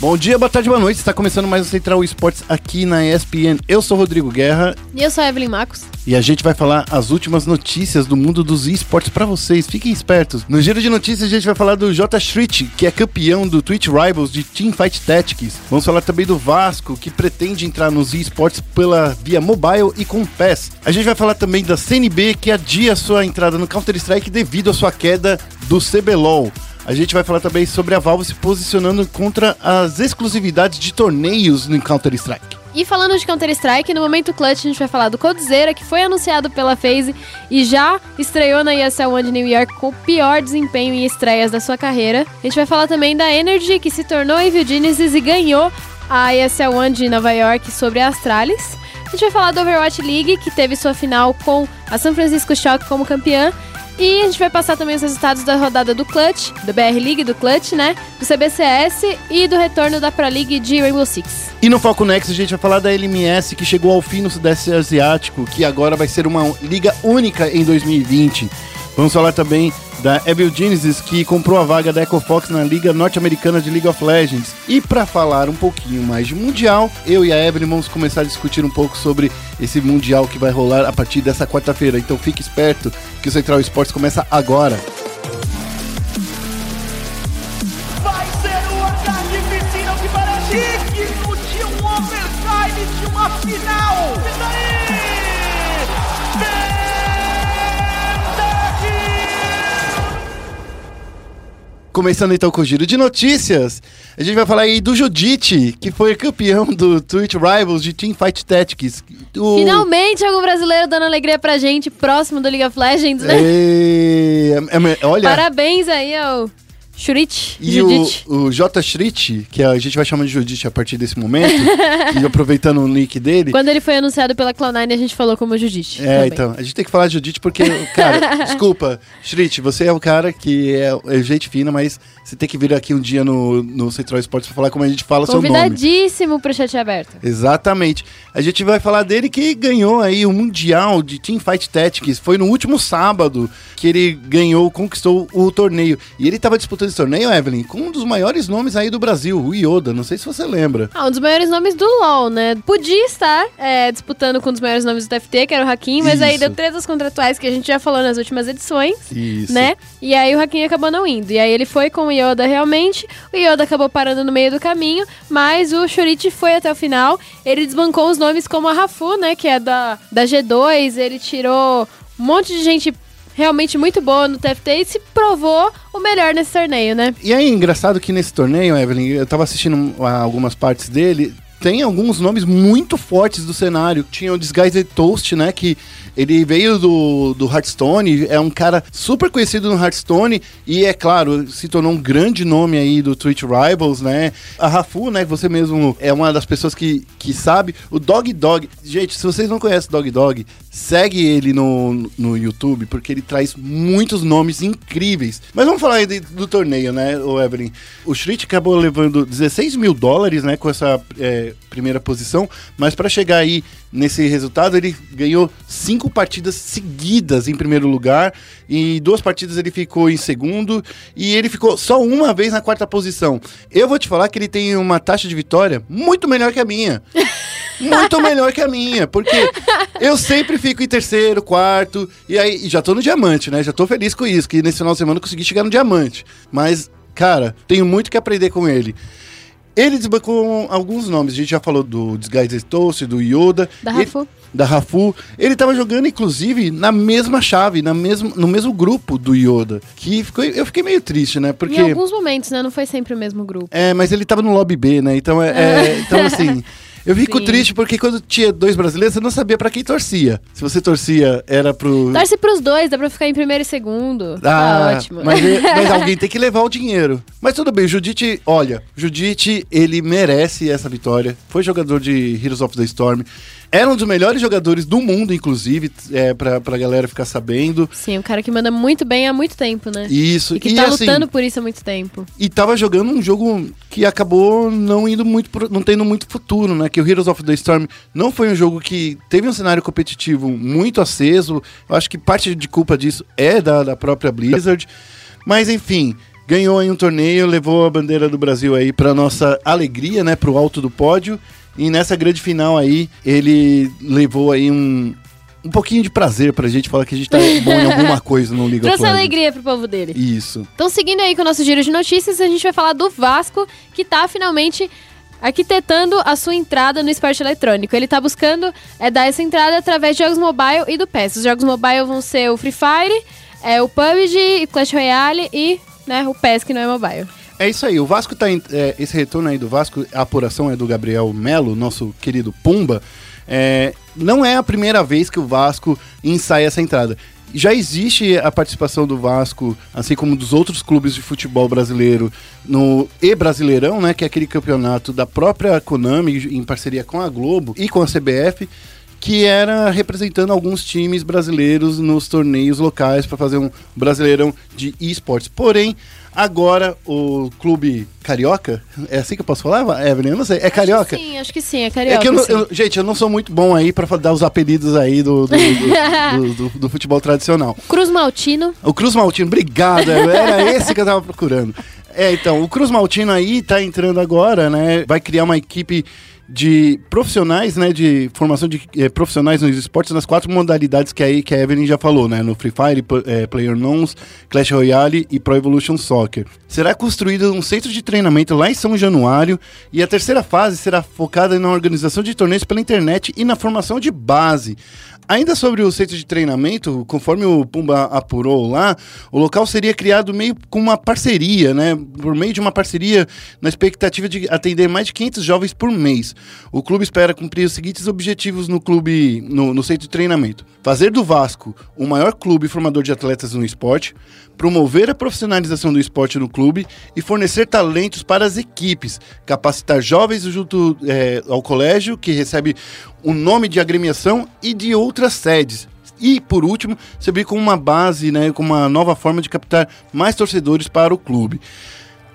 Bom dia, boa tarde, boa noite. Está começando mais o Central Esportes aqui na ESPN. Eu sou Rodrigo Guerra. E eu sou a Evelyn Marcos. E a gente vai falar as últimas notícias do mundo dos esportes para vocês. Fiquem espertos. No giro de notícias, a gente vai falar do J Street, que é campeão do Twitch Rivals de Teamfight Tactics. Vamos falar também do Vasco, que pretende entrar nos esportes pela via mobile e com PES. A gente vai falar também da CNB, que adia sua entrada no Counter-Strike devido à sua queda do CBLOL. A gente vai falar também sobre a Valve se posicionando contra as exclusividades de torneios no Counter-Strike. E falando de Counter-Strike, no momento clutch a gente vai falar do Codezera, que foi anunciado pela FaZe e já estreou na ESL One de New York com o pior desempenho em estreias da sua carreira. A gente vai falar também da Energy, que se tornou Evil Genesis e ganhou a ESL One de Nova York sobre a Astralis. A gente vai falar do Overwatch League, que teve sua final com a San Francisco Shock como campeã. E a gente vai passar também os resultados da rodada do Clutch, do BR League, do Clutch, né? Do CBCS e do retorno da Pro League de Rainbow Six. E no Foco Next a gente vai falar da LMS que chegou ao fim no Sudeste Asiático, que agora vai ser uma liga única em 2020. Vamos falar também da Evil Genesis, que comprou a vaga da Ecofox na Liga Norte-Americana de League of Legends. E para falar um pouquinho mais de Mundial, eu e a Evelyn vamos começar a discutir um pouco sobre esse Mundial que vai rolar a partir dessa quarta-feira. Então fique esperto que o Central Esportes começa agora. Começando então com o giro de notícias, a gente vai falar aí do Judite, que foi campeão do Twitch Rivals de Teamfight Tactics. O... Finalmente algum brasileiro dando alegria pra gente, próximo do League of Legends, né? E... é- é- olha, Parabéns aí ao Shurich, e Judite. o, o J. Shrit, que a gente vai chamar de Judite a partir desse momento, e aproveitando o nick dele. Quando ele foi anunciado pela Cloud9, a gente falou como Judite. É, também. então, a gente tem que falar de Judite porque, cara, desculpa, Shrit, você é um cara que é, é gente fina, mas você tem que vir aqui um dia no, no Central Esportes pra falar como a gente fala seu nome. Convidadíssimo pro chat aberto. Exatamente. A gente vai falar dele que ganhou aí o Mundial de Teamfight Tactics. Foi no último sábado que ele ganhou, conquistou o torneio. E ele tava disputando esse torneio, Evelyn, com um dos maiores nomes aí do Brasil, o Yoda. Não sei se você lembra. Ah, um dos maiores nomes do LoL, né? Podia estar é, disputando com um dos maiores nomes do TFT, que era o Hakim, mas aí Isso. deu tretas contratuais que a gente já falou nas últimas edições. Isso. Né? E aí o Hakim acabou não indo. E aí ele foi com o Yoda realmente. O Yoda acabou parando no meio do caminho, mas o Shurichi foi até o final. Ele desbancou os nomes como a Rafu, né? Que é da, da G2. Ele tirou um monte de gente realmente muito boa no TFT e se provou o melhor nesse torneio, né? E aí, engraçado que nesse torneio, Evelyn, eu tava assistindo ah, algumas partes dele. Tem alguns nomes muito fortes do cenário. Tinha o Disguised Toast, né? Que ele veio do, do Hearthstone, é um cara super conhecido no Hearthstone e, é claro, se tornou um grande nome aí do Twitch Rivals, né? A Rafu, né? Você mesmo é uma das pessoas que, que sabe. O Dog Dog. Gente, se vocês não conhecem Dog Dog, segue ele no, no YouTube, porque ele traz muitos nomes incríveis. Mas vamos falar aí de- do torneio, né, o Evelyn? O Shrit acabou levando 16 mil dólares, né, com essa é, primeira posição, mas para chegar aí nesse resultado, ele ganhou cinco partidas seguidas em primeiro lugar, e duas partidas ele ficou em segundo, e ele ficou só uma vez na quarta posição. Eu vou te falar que ele tem uma taxa de vitória muito melhor que a minha. Muito melhor que a minha, porque eu sempre fico em terceiro, quarto, e aí e já tô no diamante, né? Já tô feliz com isso, que nesse final de semana eu consegui chegar no diamante. Mas, cara, tenho muito que aprender com ele. Ele desbancou alguns nomes, a gente já falou do Disguised Toast, do Yoda. Da Ele- Rafu. da Rafu. Ele tava jogando, inclusive, na mesma chave, na mesmo, no mesmo grupo do Yoda. Que ficou, eu fiquei meio triste, né? Porque. Em alguns momentos, né? Não foi sempre o mesmo grupo. É, mas ele tava no lobby B, né? Então, é, é- então assim, eu fico Sim. triste porque quando tinha dois brasileiros, você não sabia pra quem torcia. Se você torcia, era pro. Torce pros dois, dá pra ficar em primeiro e segundo. Ah, tá ótimo. Mas, mas alguém tem que levar o dinheiro. Mas tudo bem, Judite, olha, o Judite, ele merece essa vitória. Foi jogador de Heroes of the Storm. Era um dos melhores jogadores do mundo, inclusive, é, pra, pra galera ficar sabendo. Sim, um cara que manda muito bem há muito tempo, né? Isso. E que e, tá assim, lutando por isso há muito tempo. E tava jogando um jogo que acabou não indo muito, pro- não tendo muito futuro, né? Que o Heroes of the Storm não foi um jogo que teve um cenário competitivo muito aceso. Eu acho que parte de culpa disso é da, da própria Blizzard. Mas enfim, ganhou aí um torneio, levou a bandeira do Brasil aí para nossa alegria, né, pro alto do pódio. E nessa grande final aí, ele levou aí um, um pouquinho de prazer pra gente falar que a gente tá bom em alguma coisa no Liga Trouxe alegria pro povo dele. Isso. Então, seguindo aí com o nosso giro de notícias, a gente vai falar do Vasco, que tá finalmente arquitetando a sua entrada no esporte eletrônico. Ele tá buscando é, dar essa entrada através de jogos mobile e do PES. Os jogos mobile vão ser o Free Fire, é, o PUBG, o Clash Royale e né, o PES, que não é mobile. É isso aí, o Vasco tá. em- é, esse retorno aí do Vasco, a apuração é do Gabriel Melo, nosso querido Pumba. É, não é a primeira vez que o Vasco ensaia essa entrada. Já existe a participação do Vasco, assim como dos outros clubes de futebol brasileiro, no E Brasileirão, né? Que é aquele campeonato da própria Konami, em parceria com a Globo e com a CBF, que era representando alguns times brasileiros nos torneios locais para fazer um brasileirão de esportes. Porém, agora o clube carioca, é assim que eu posso falar, Evelyn? Eu não sei, é carioca? Sim, acho que sim, é carioca. É que eu, não- eu- gente, eu não sou muito bom aí para dar os apelidos aí do, do, do- do- do- do futebol tradicional. Cruz Maltino. O Cruz Maltino, obrigado, era esse que eu tava procurando. É, então, o Cruz Maltino aí tá entrando agora, né? Vai criar uma equipe de profissionais, né? De formação de eh, profissionais nos esportes nas quatro modalidades que aí que a Evelyn já falou, né? No Free Fire, P- eh, PlayerUnknown's, Clash Royale e Pro Evolution Soccer. Será construído um centro de treinamento lá em São Januário e a terceira fase será focada na organização de torneios pela internet e na formação de base. Ainda sobre o centro de treinamento, conforme o Pumba apurou lá, o local seria criado meio com uma parceria, né? Por meio de uma parceria na expectativa de atender mais de 500 jovens por mês. O clube espera cumprir os seguintes objetivos no clube, no, no centro de treinamento: fazer do Vasco o maior clube formador de atletas no esporte, promover a profissionalização do esporte no clube e fornecer talentos para as equipes, capacitar jovens junto eh, ao colégio, que recebe o nome de agremiação e de outras sedes. E, por último, servir como uma base, né, como uma nova forma de captar mais torcedores para o clube.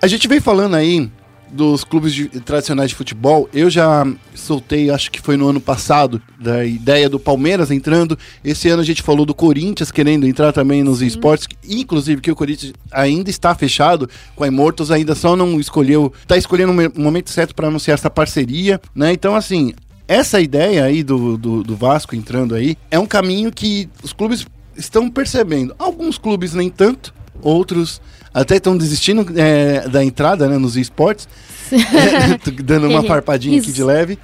A gente vem falando aí dos clubes de- tradicionais de futebol. Eu já soltei, acho que foi no ano passado, da ideia do Palmeiras entrando. Esse ano a gente falou do Corinthians querendo entrar também nos esportes, inclusive que o Corinthians ainda está fechado com a Immortals, ainda só não escolheu, está escolhendo o momento certo para anunciar essa parceria, né? Então, assim, essa ideia aí do, do, do Vasco entrando aí é um caminho que os clubes estão percebendo. Alguns clubes nem tanto, outros até estão desistindo é, da entrada né, nos esportes, É, dando uma farpadinha aqui de leve.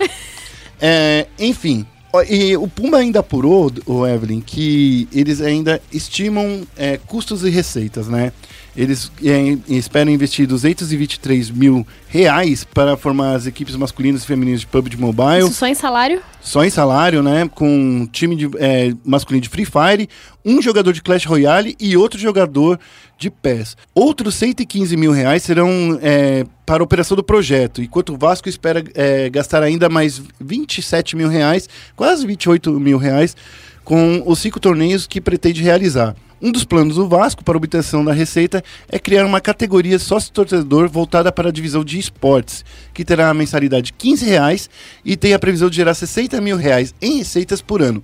É, enfim, e o Pumba ainda apurou, o Evelyn, que eles ainda estimam é, custos e receitas, né? Eles é, esperam investir 223 mil reais para formar as equipes masculinas e femininas de PUBG Mobile Isso só em salário? só em salário, né? Com um time de, é, masculino de Free Fire, um jogador de Clash Royale e outro jogador de PES. Outros 115 mil reais serão é, para a operação do projeto, enquanto o Vasco espera é, gastar ainda mais 27 mil reais, quase 28 mil reais, com os cinco torneios que pretende realizar. Um dos planos do Vasco para obtenção da receita é criar uma categoria sócio-torcedor voltada para a divisão de esportes, que terá a mensalidade de 15 reais e tem a previsão de gerar 60 mil reais em receitas por ano.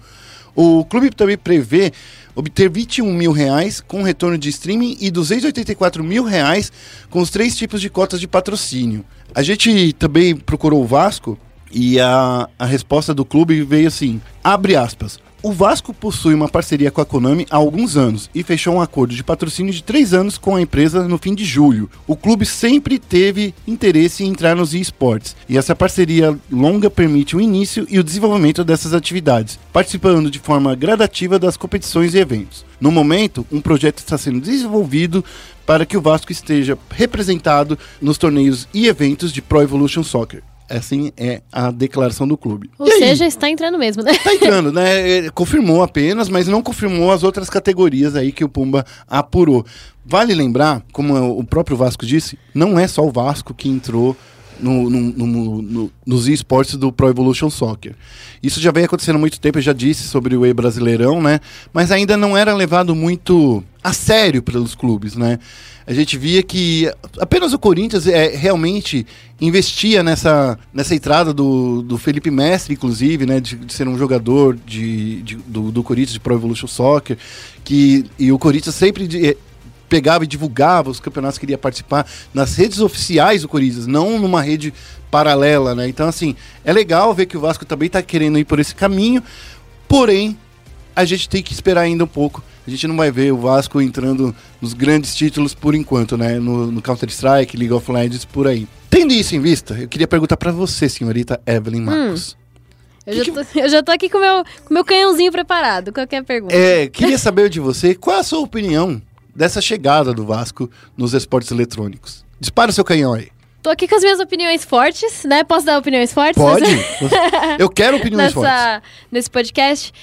O clube também prevê obter 21 mil reais com retorno de streaming e 284 mil reais com os três tipos de cotas de patrocínio. A gente também procurou o Vasco e a, a resposta do clube veio assim: abre aspas. O Vasco possui uma parceria com a Konami há alguns anos e fechou um acordo de patrocínio de três anos com a empresa no fim de julho. O clube sempre teve interesse em entrar nos esportes e essa parceria longa permite o início e o desenvolvimento dessas atividades, participando de forma gradativa das competições e eventos. No momento, um projeto está sendo desenvolvido para que o Vasco esteja representado nos torneios e eventos de Pro Evolution Soccer. Assim é a declaração do clube. Ou E aí? seja, está entrando mesmo, né? Tá entrando, né? Ele Confirmou apenas, mas não confirmou as outras categorias aí que o Pumba apurou. Vale lembrar, como o próprio Vasco disse, não é só o Vasco que entrou no- no- no- no- nos esportes do Pro Evolution Soccer. Isso já vem acontecendo há muito tempo, eu já disse sobre o E-Brasileirão, né? Mas ainda não era levado muito a sério pelos clubes, né? A gente via que apenas o Corinthians é, realmente investia nessa, nessa entrada do, do Felipe Mestre, inclusive, né? De, de ser um jogador de, de- do, do Corinthians de Pro Evolution Soccer. Que, e o Corinthians sempre de- pegava e divulgava os campeonatos que iria participar nas redes oficiais do Corinthians, não numa rede paralela, né? Então, assim, é legal ver que o Vasco também tá querendo ir por esse caminho, porém, a gente tem que esperar ainda um pouco. A gente não vai ver o Vasco entrando nos grandes títulos por enquanto, né? No, no Counter-Strike, League of Legends, por aí. Tendo isso em vista, eu queria perguntar para você, senhorita Evelyn Marcos. Eu, já tô, eu já tô aqui com o meu, com meu canhãozinho preparado. Qualquer pergunta. É, queria saber de você qual é a sua opinião dessa chegada do Vasco nos esportes eletrônicos. Dispara o seu canhão aí. Tô aqui com as minhas opiniões fortes, né? Posso dar opiniões fortes? Pode? Eu quero opiniões fortes. nessa, nesse podcast.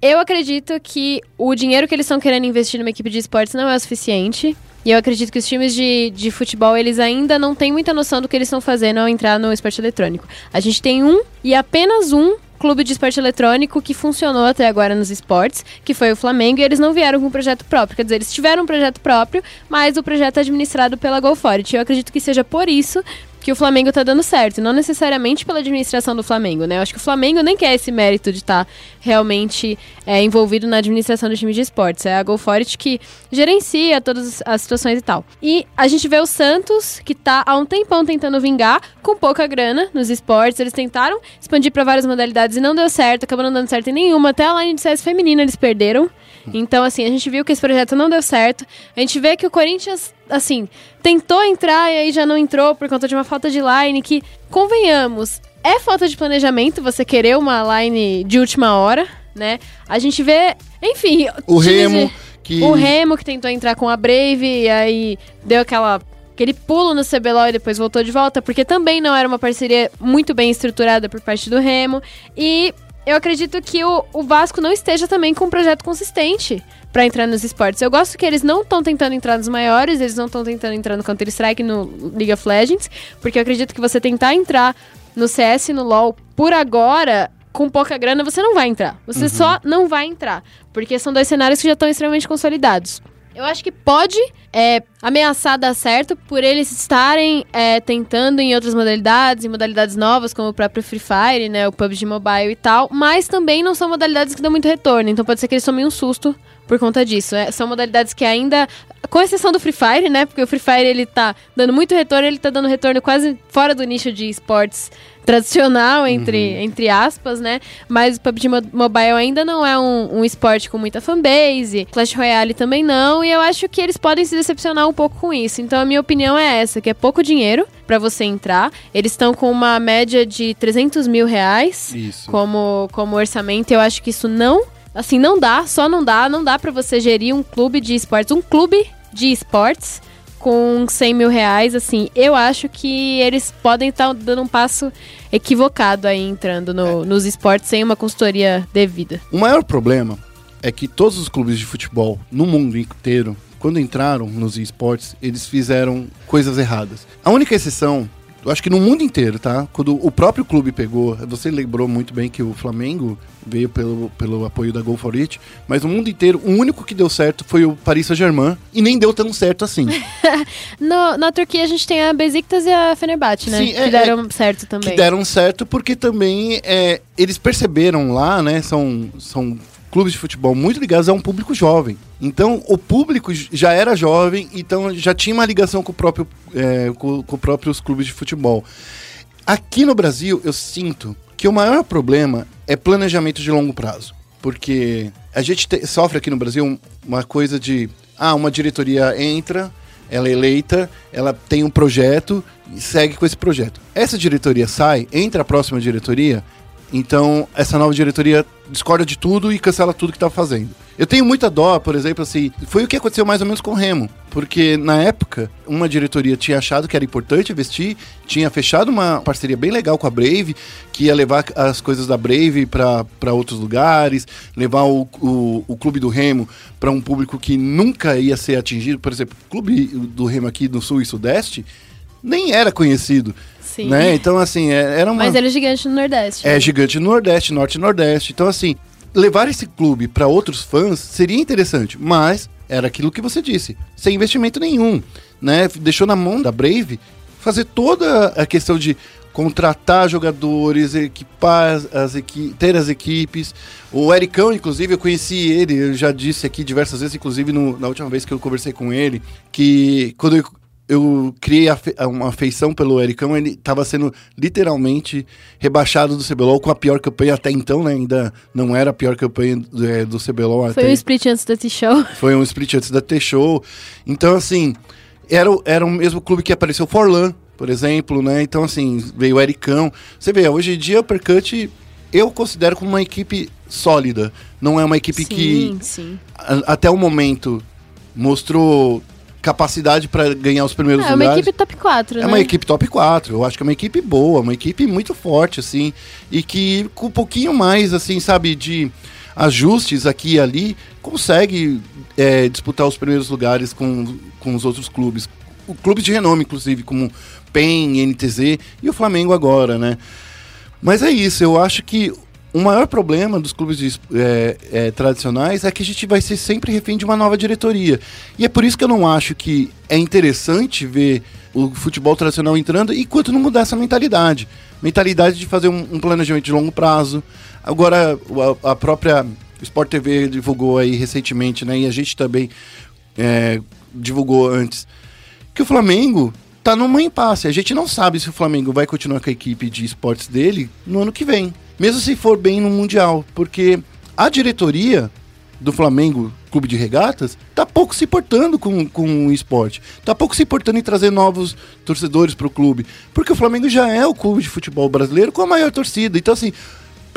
Eu acredito que o dinheiro que eles estão querendo investir numa equipe de esportes não é o suficiente. E eu acredito que os times de, de futebol, eles ainda não têm muita noção do que eles estão fazendo ao entrar no esporte eletrônico. A gente tem um e apenas um clube de esporte eletrônico que funcionou até agora nos esportes, que foi o Flamengo, e eles não vieram com um projeto próprio. Quer dizer, eles tiveram um projeto próprio, mas o projeto é administrado pela GoForit. Eu acredito que seja por isso que o Flamengo tá dando certo, não necessariamente pela administração do Flamengo, né? Eu acho que o Flamengo nem quer esse mérito de estar realmente é, envolvido na administração do time de esportes. É a GoForit que gerencia todas as situações e tal. E a gente vê o Santos, que tá há um tempão tentando vingar, com pouca grana nos esportes. Eles tentaram expandir para várias modalidades e não deu certo, acabou não dando certo em nenhuma. Até a line de CS feminina eles perderam. Então, assim, a gente viu que esse projeto não deu certo. A gente vê que o Corinthians, assim, tentou entrar e aí já não entrou por conta de uma falta de line que, convenhamos, é falta de planejamento você querer uma line de última hora, né? A gente vê, enfim, O Remo, de- que. o Remo que tentou entrar com a Brave e aí deu aquela aquele pulo no CBLOL e depois voltou de volta, porque também não era uma parceria muito bem estruturada por parte do Remo. E eu acredito que o, o Vasco não esteja também com um projeto consistente pra entrar nos esportes. Eu gosto que eles não estão tentando entrar nos maiores, eles não estão tentando entrar no Counter-Strike, no League of Legends, porque eu acredito que você tentar entrar no CS e no LoL por agora, com pouca grana, você não vai entrar. Você só não vai entrar, porque são dois cenários que já estão extremamente consolidados. Eu acho que pode é, ameaçar dar certo por eles estarem é, tentando em outras modalidades, em modalidades novas, como o próprio Free Fire, né, o PUBG Mobile e tal, mas também não são modalidades que dão muito retorno, então pode ser que eles tomem um susto por conta disso. É, são modalidades que ainda, com exceção do Free Fire, né, porque o Free Fire ele tá dando muito retorno, ele tá dando retorno quase fora do nicho de esportes tradicional, entre, entre aspas, né? Mas o PUBG Mo- Mobile ainda não é um, um esporte com muita fanbase, Clash Royale também não, e eu acho que eles podem se decepcionar um pouco com isso. Então a minha opinião é essa, que é pouco dinheiro pra você entrar. Eles estão com uma média de 300 mil reais Isso. como, como orçamento. Eu acho que isso não, assim, não dá, só não dá, não dá pra você gerir um clube de esportes, um clube de esportes com 100 mil reais, assim, eu acho que eles podem estar dando um passo equivocado aí, entrando no- nos esportes sem uma consultoria devida. O maior problema é que todos os clubes de futebol no mundo inteiro, quando entraram nos esportes, eles fizeram coisas erradas. A única exceção, eu acho que no mundo inteiro, tá? Quando o próprio clube pegou, você lembrou muito bem que o Flamengo veio pelo, pelo apoio da Go For It, mas no mundo inteiro, o único que deu certo foi o Paris Saint-Germain e nem deu tão certo assim. No- na Turquia a gente tem a Besiktas e a Fenerbahçe, né? Sim, é- que deram certo também. que deram certo porque também é, eles perceberam lá, né? São, são clubes de futebol muito ligados a um público jovem. Então o público já era jovem, então já tinha uma ligação com o próprio é, com, com os próprios clubes de futebol. Aqui no Brasil eu sinto que o maior problema é planejamento de longo prazo, porque a gente te- sofre aqui no Brasil um- uma coisa de ah uma diretoria entra ela é eleita, ela tem um projeto e segue com esse projeto. Essa diretoria sai, entra a próxima diretoria, então essa nova diretoria discorda de tudo e cancela tudo que tá fazendo. Eu tenho muita dó, por exemplo, assim, foi o que aconteceu mais ou menos com o Remo, porque na época uma diretoria tinha achado que era importante investir, tinha fechado uma parceria bem legal com a Brave, que ia levar as coisas da Brave para outros lugares, levar o, o, o clube do Remo para um público que nunca ia ser atingido, por exemplo, o clube do Remo aqui no Sul e Sudeste nem era conhecido, Sim. né? Então assim, é- era uma Mas ele é gigante no Nordeste. é né? gigante no Nordeste, Norte e Nordeste. Então, assim, levar esse clube para outros fãs seria interessante, mas era aquilo que você disse, sem investimento nenhum, né? Deixou na mão da Brave fazer toda a questão de contratar jogadores, equipar as equi ter as equipes. O Ericão, inclusive, eu conheci ele, eu já disse aqui diversas vezes, inclusive no, na última vez que eu conversei com ele, que quando eu, eu criei afe uma afeição pelo Ericão, ele estava sendo literalmente rebaixado do CBLOL com a pior campanha até então, né? Ainda não era a pior campanha do, é, do CBLOL. Foi até... um split antes da T-Show. Foi um split antes da T-Show. Então, assim, era, era o mesmo clube que apareceu Forlan, por exemplo, né? Então, assim, veio o Ericão. Você vê, hoje em dia o Uppercut eu considero como uma equipe sólida. Não é uma equipe sim, que, sim. até o momento, mostrou capacidade para ganhar os primeiros É uma lugares. equipe top 4, É né? uma equipe top 4. Eu acho que é uma equipe boa, uma equipe muito forte, assim. E que com um pouquinho mais, assim, sabe, de ajustes aqui e ali, consegue é, disputar os primeiros lugares com, com os outros clubes. O clubes de renome, inclusive, como PEN, NTZ e o Flamengo agora, né? Mas é isso, eu acho que o maior problema dos clubes é, é, tradicionais é que a gente vai ser sempre refém de uma nova diretoria. E é por isso que eu não acho que é interessante ver o futebol tradicional entrando enquanto não mudar essa mentalidade. Mentalidade de fazer um, um planejamento de longo prazo. Agora, a, a, própria Sport TV divulgou aí recentemente, né? E a gente também é, divulgou antes, que o Flamengo tá numa impasse. A gente não sabe se o Flamengo vai continuar com a equipe de esportes dele no ano que vem. Mesmo se for bem no Mundial. Porque a diretoria do Flamengo, Clube de Regatas, tá pouco se importando com, com o esporte. Tá pouco se importando em trazer novos torcedores para o clube. Porque o Flamengo já é o clube de futebol brasileiro com a maior torcida. Então, assim,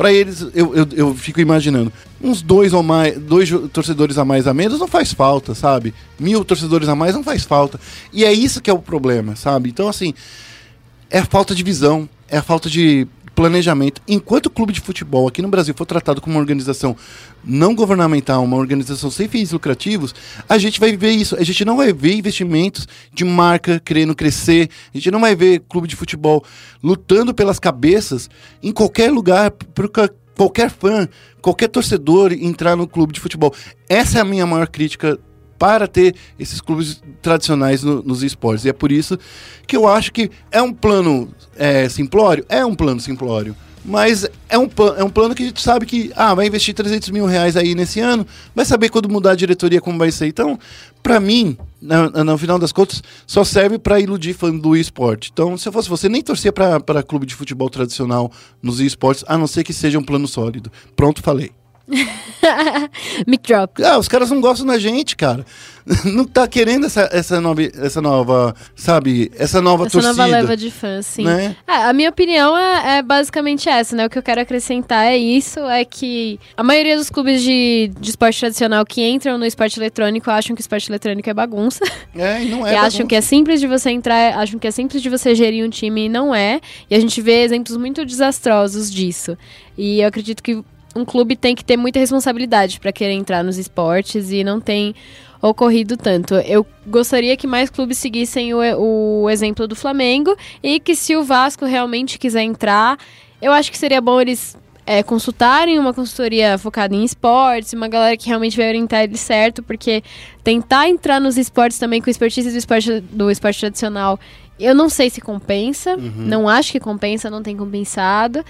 para eles, eu, eu, eu, fico imaginando, uns dois ou mais, dois torcedores a mais a menos não faz falta, sabe? Mil torcedores a mais não faz falta. E é isso que é o problema, sabe? Então, assim, é a falta de visão, é a falta de planejamento. Enquanto o clube de futebol aqui no Brasil for tratado como uma organização não governamental, uma organização sem fins lucrativos, a gente vai ver isso. A gente não vai ver investimentos de marca querendo crescer, a gente não vai ver clube de futebol lutando pelas cabeças em qualquer lugar, para qualquer fã, qualquer torcedor entrar no clube de futebol. Essa é a minha maior crítica para ter esses clubes tradicionais no, nos esportes. E é por isso que eu acho que é um plano é, simplório? É um plano simplório. Mas é um, é um plano que a gente sabe que ah, vai investir 300 mil reais aí nesse ano, vai saber quando mudar a diretoria como vai ser. Então, para mim, no, no, final das contas, só serve para iludir fã do esporte. Então, se eu fosse você, nem torcia para clube de futebol tradicional nos esportes, a não ser que seja um plano sólido. Pronto, falei. Mic drop. Ah, os caras não gostam da gente, cara. Não tá querendo essa, essa, nova, essa nova, sabe, essa nova essa torcida. nova leva de fãs, sim. Né? É, a minha opinião é, é, basicamente essa, né? O que eu quero acrescentar é isso, é que a maioria dos clubes de, de esporte tradicional que entram no esporte eletrônico acham que esporte eletrônico é bagunça. É, e não é E bagunça. acham que é simples de você entrar, acham que é simples de você gerir um time e não é. E a gente vê exemplos muito desastrosos disso. E eu acredito que um clube tem que ter muita responsabilidade para querer entrar nos esportes e não tem ocorrido tanto. Eu gostaria que mais clubes seguissem o, o exemplo do Flamengo e que se o Vasco realmente quiser entrar, eu acho que seria bom eles é, consultarem uma consultoria focada em esportes, uma galera que realmente vai orientar ele certo, porque tentar entrar nos esportes também com expertise do esporte, do esporte tradicional, eu não sei se compensa, Uhum. não acho que compensa, não tem compensado.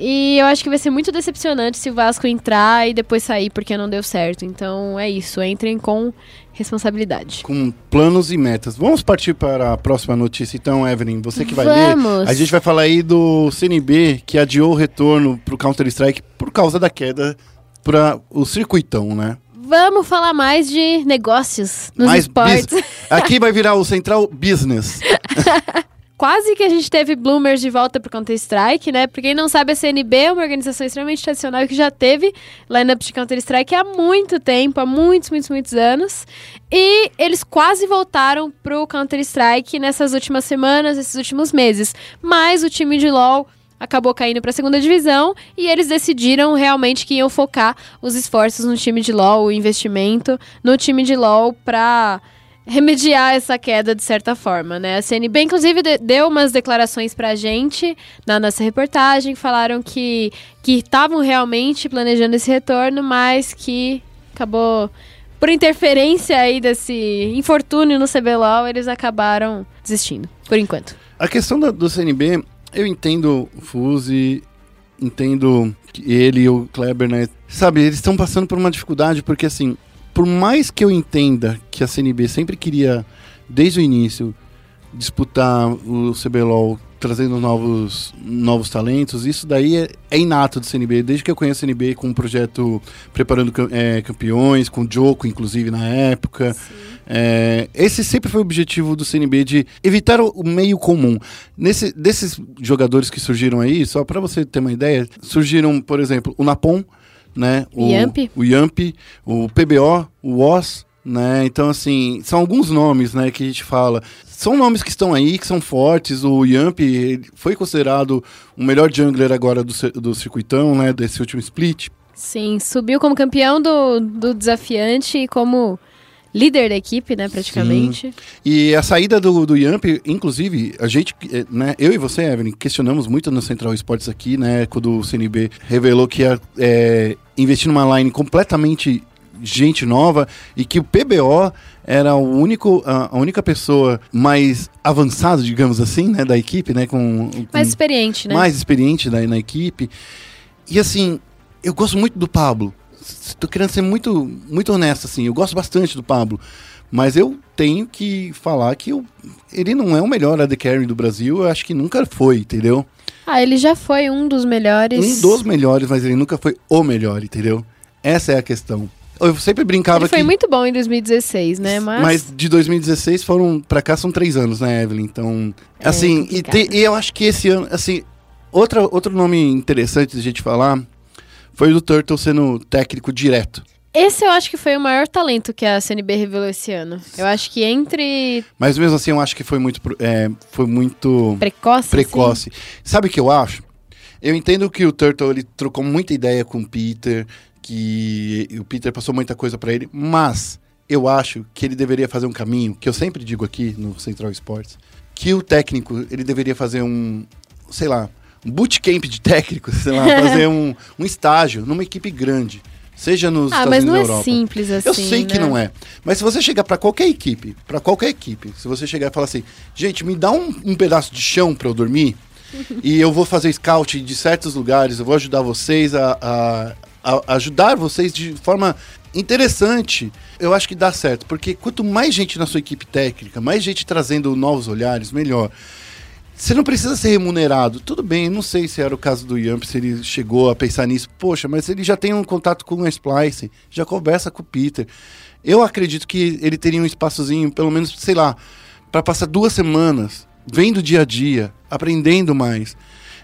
E eu acho que vai ser muito decepcionante se o Vasco entrar e depois sair porque não deu certo. Então é isso, entrem com responsabilidade. Com planos e metas. Vamos partir para a próxima notícia, então, Evelyn. Você que vai ler. Vamos. A gente vai falar aí do CNB que adiou o retorno pro Counter-Strike por causa da queda para o circuitão, né? Vamos falar mais de negócios nos Mais esportes. Aqui vai virar o Central Business. Quase que a gente teve Bloomers de volta pro Counter-Strike, né? Pra quem não sabe, a CNB é uma organização extremamente tradicional que já teve lineup de Counter-Strike há muito tempo, há muitos, muitos, muitos anos. E eles quase voltaram pro Counter-Strike nessas últimas semanas, esses últimos meses. Mas o time de LoL acabou caindo para a segunda divisão e eles decidiram realmente que iam focar os esforços no time de LoL, o investimento no time de LoL para remediar essa queda de certa forma, né? A CNB, inclusive, de- deu umas declarações pra gente na nossa reportagem, falaram que estavam realmente planejando esse retorno, mas que acabou por interferência aí desse infortúnio no CBLOL, eles acabaram desistindo, por enquanto. A questão da- do CNB eu entendo o Fuse, entendo que ele e o Kleber, né? Sabe, eles estão passando por uma dificuldade porque, assim, por mais que eu entenda que a CNB sempre queria, desde o início, disputar o CBLOL trazendo novos, novos talentos, isso daí é, é, inato do CNB. Desde que eu conheço a CNB com um projeto preparando é, campeões, com o Joko, inclusive, na época. É, esse sempre foi o objetivo do CNB, de evitar o, o meio comum. Nesse, desses jogadores que surgiram aí, só para você ter uma ideia, surgiram, por exemplo, o Napon, né? O Yamp. O o PBO, o OS, né? Então, assim, são alguns nomes, né, que a gente fala. São nomes que estão aí, que são fortes. O Yamp foi considerado o melhor jungler agora do, do circuitão, né, desse último split. Sim, subiu como campeão do, do desafiante e como líder da equipe, né, praticamente. Sim. E a saída do, do Yamp, inclusive, a gente, eh, né, eu e você, Evelyn, questionamos muito no Central Esportes aqui, né, quando o CNB revelou que ia é, investir numa line completamente gente nova e que o PBO era o único, a, única pessoa mais avançada, digamos assim, né, da equipe, né, com, com mais experiente, né? Mais experiente da, na equipe. E assim, eu gosto muito do Pablo. Estou querendo ser muito, muito honesto assim. Eu gosto bastante do Pablo, mas eu tenho que falar que eu, ele não é o melhor AD Carry do Brasil. Eu acho que nunca foi, entendeu? Ah, ele já foi um dos melhores. Um dos melhores, mas ele nunca foi o melhor, entendeu? Essa é a questão. Eu sempre brincava Ele foi que... muito bom em 2016, né? Mas... Mas de 2016 foram pra cá são três anos, né, Evelyn? Então, é assim, e, te, e, eu acho que esse ano, assim, outra, outro nome interessante de gente falar foi o do Turtle sendo técnico direto. Esse eu acho que foi o maior talento que a CNB revelou esse ano. Eu acho que entre. Mas mesmo assim, eu acho que foi muito. É, foi muito. Precoce. Precoce. Assim? Sabe o que eu acho? Eu entendo que o Turtle ele trocou muita ideia com o Peter que o Peter passou muita coisa para ele, mas eu acho que ele deveria fazer um caminho, que eu sempre digo aqui no Central Sports, que o técnico, ele deveria fazer um, sei lá, bootcamp de técnico, sei lá, fazer um, um estágio numa equipe grande. Seja nos ah, Estados mas Unidos não é Europa. simples assim. Eu sei né? que não é. Mas se você chegar para qualquer equipe, para qualquer equipe, se você chegar e falar assim, gente, me dá um, um pedaço de chão para eu dormir, e eu vou fazer scout de certos lugares, eu vou ajudar vocês a, a, a ajudar vocês de forma interessante, eu acho que dá certo. Porque quanto mais gente na sua equipe técnica, mais gente trazendo novos olhares, melhor. Você não precisa ser remunerado. Tudo bem, não sei se era o caso do Yamp, se ele chegou a pensar nisso. Poxa, mas ele já tem um contato com a Splice, já conversa com o Peter. Eu acredito que ele teria um espaçozinho, pelo menos, sei lá, para passar duas semanas, vendo o dia a dia, aprendendo mais.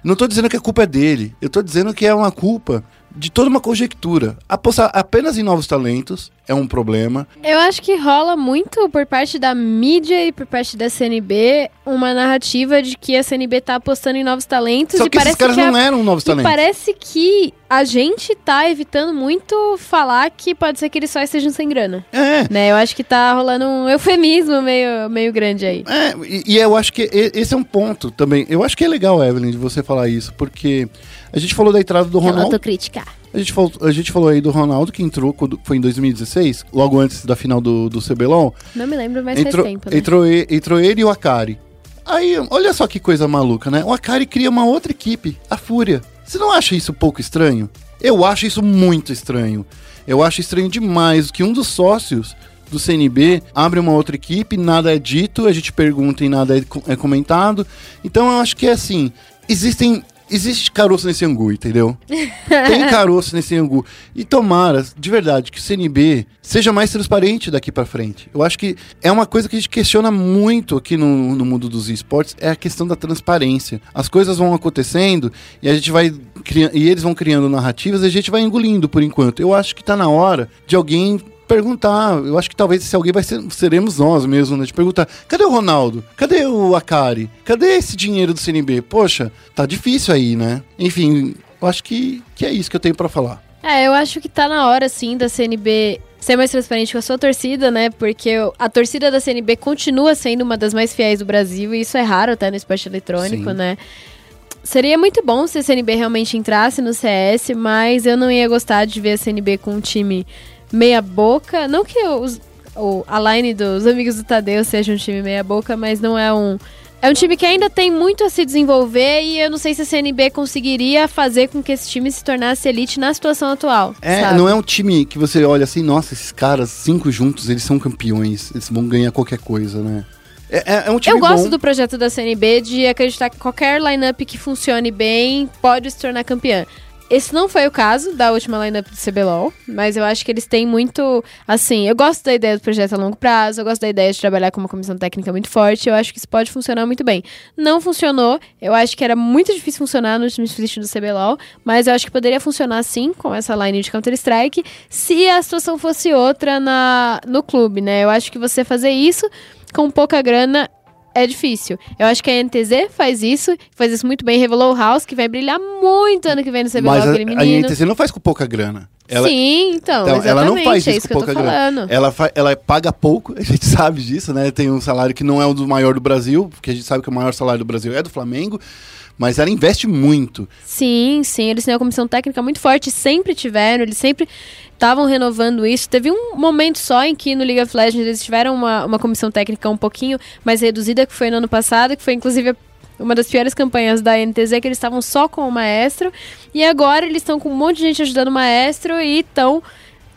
Não estou dizendo que a culpa é dele, eu estou dizendo que é uma culpa de toda uma conjectura. Apostar apenas em novos talentos é um problema. Eu acho que rola muito por parte da mídia e por parte da CNB uma narrativa de que a CNB tá apostando em novos talentos. Só e que parece esses caras que a... não eram novos e talentos. parece que a gente tá evitando muito falar que pode ser que eles só estejam sem grana. É. Né? Eu acho que tá rolando um eufemismo meio, meio grande aí. É, e, e eu acho que esse é um ponto também. Eu acho que é legal, Evelyn, de você falar isso, porque a gente falou da entrada do Ronaldo. Autocrítica. A gente, falou, a gente falou aí do Ronaldo que entrou quando foi em 2016, logo antes da final do, do CBLOL. Não me lembro, mas entrou, faz tempo, né? entrou, entrou ele e o Akari. Aí, olha só que coisa maluca, né? O Akari cria uma outra equipe, a Fúria. Você não acha isso um pouco estranho? Eu acho isso muito estranho. Eu acho estranho demais que um dos sócios do CNB abre uma outra equipe, nada é dito, a gente pergunta e nada é, é comentado. Então eu acho que é assim, existem existe caroço nesse angu, entendeu? Tem caroço nesse angu. E tomara, de verdade, que o CNB seja mais transparente daqui pra frente. Eu acho que é uma coisa que a gente questiona muito aqui no, no mundo dos esportes, é a questão da transparência. As coisas vão acontecendo e a gente vai criando, e eles vão criando narrativas e a gente vai engolindo por enquanto. Eu acho que tá na hora de alguém perguntar. Eu acho que talvez se alguém vai ser, seremos nós mesmo, né? De perguntar: cadê o Ronaldo? Cadê o Akari? Cadê esse dinheiro do CNB? Poxa, tá difícil aí, né? Enfim, eu acho que, que é isso que eu tenho pra falar. É, eu acho que tá na hora, sim, da CNB ser mais transparente com a sua torcida, né? Porque a torcida da CNB continua sendo uma das mais fiéis do Brasil, e isso é raro até no esporte eletrônico, Sim. né? Seria muito bom se a CNB realmente entrasse no CS, mas eu não ia gostar de ver a CNB com um time meia boca. Não que os, o, a line dos amigos do Tadeu seja um time meia boca, mas não é um. É um time que ainda tem muito a se desenvolver e eu não sei se a CNB conseguiria fazer com que esse time se tornasse elite na situação atual. É, sabe? não é um time que você olha assim, nossa, esses caras, cinco juntos, eles são campeões, eles vão ganhar qualquer coisa, né? É, é- é um time Eu gosto bom. do projeto da CNB de acreditar que qualquer lineup que funcione bem pode se tornar campeã. Esse não foi o caso da última lineup do CBLOL, mas eu acho que eles têm muito. Assim, eu gosto da ideia do projeto a longo prazo, eu gosto da ideia de trabalhar com uma comissão técnica muito forte, eu acho que isso pode funcionar muito bem. Não funcionou, eu acho que era muito difícil funcionar no time split do CBLOL, mas eu acho que poderia funcionar sim com essa line de Counter-Strike se a situação fosse outra na, no clube, né? Eu acho que você fazer isso com pouca grana é difícil. Eu acho que a NTZ faz isso, faz isso muito bem. Revelou o House, que vai brilhar muito ano que vem no CBLOL, Mas a, aquele a menino. INTZ não faz com pouca grana. Ela, Sim, então, Então, ela não faz é isso isso com que eu tô pouca grana. falando. Ela, ela paga pouco, a gente sabe disso, né? Tem um salário que não é o do maior do Brasil, porque a gente sabe que o maior salário do Brasil é do Flamengo, mas ela investe muito. Sim, sim, eles têm uma comissão técnica muito forte, sempre tiveram, eles sempre estavam renovando isso. Teve um momento só em que no League of Legends eles tiveram uma, uma comissão técnica um pouquinho mais reduzida, que foi no ano passado, que foi inclusive uma das piores campanhas da NTZ, que eles estavam só com o Maestro, e agora eles estão com um monte de gente ajudando o Maestro e estão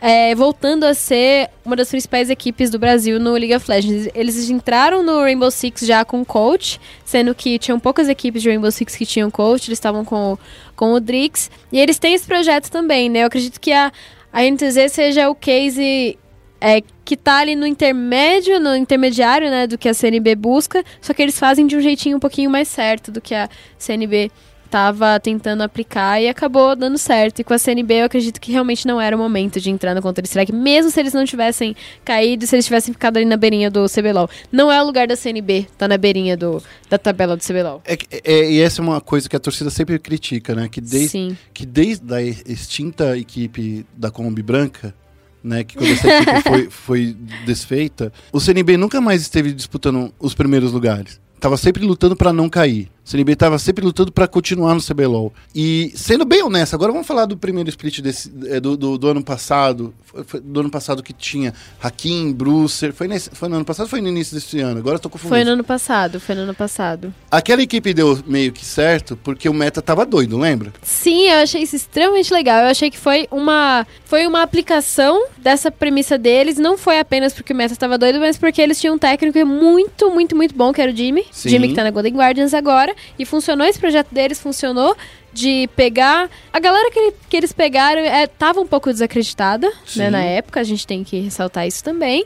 é, voltando a ser uma das principais equipes do Brasil no League of Legends. Eles entraram no Rainbow Six já com coach, sendo que tinham poucas equipes de Rainbow Six que tinham coach, eles estavam com, com o Drix. E eles têm esse projeto também, né? Eu acredito que a, a NTZ seja o case é, que tá ali no intermédio, no intermediário, né, do que a CNB busca, só que eles fazem de um jeitinho um pouquinho mais certo do que a CNB tava tentando aplicar e acabou dando certo. E com a CNB eu acredito que realmente não era o momento de entrar no Counter-Strike, mesmo se eles não tivessem caído, se eles tivessem ficado ali na beirinha do CBLOL. Não é o lugar da CNB, tá na beirinha do, da tabela do CBLOL. É, é- e essa é uma coisa que a torcida sempre critica, né? Que desde, Sim. que desde a extinta equipe da Kombi Branca, né? Que quando essa equipe foi, foi desfeita, o CNB nunca mais esteve disputando os primeiros lugares. Tava sempre lutando pra não cair. O CNB tava sempre lutando pra continuar no CBLOL. E, sendo bem honesto, agora vamos falar do primeiro split desse, é, do, do, do ano passado. Foi- do ano passado que tinha Hakim, Brucer. Foi, nesse, foi no ano passado ou foi no início desse ano? Agora eu tô confundindo. Foi no ano passado, foi no ano passado. Aquela equipe deu meio que certo porque o meta tava doido, lembra? Sim, eu achei isso extremamente legal. Eu achei que foi uma, foi uma aplicação dessa premissa deles. Não foi apenas porque o Meta estava doido, mas porque eles tinham um técnico muito, muito, muito bom, que era o Jimmy. Sim. Jimmy que tá na Golden Guardians agora. E funcionou esse projeto deles, funcionou de pegar... A galera que, que eles pegaram é, tava um pouco desacreditada, né, na época. A gente tem que ressaltar isso também.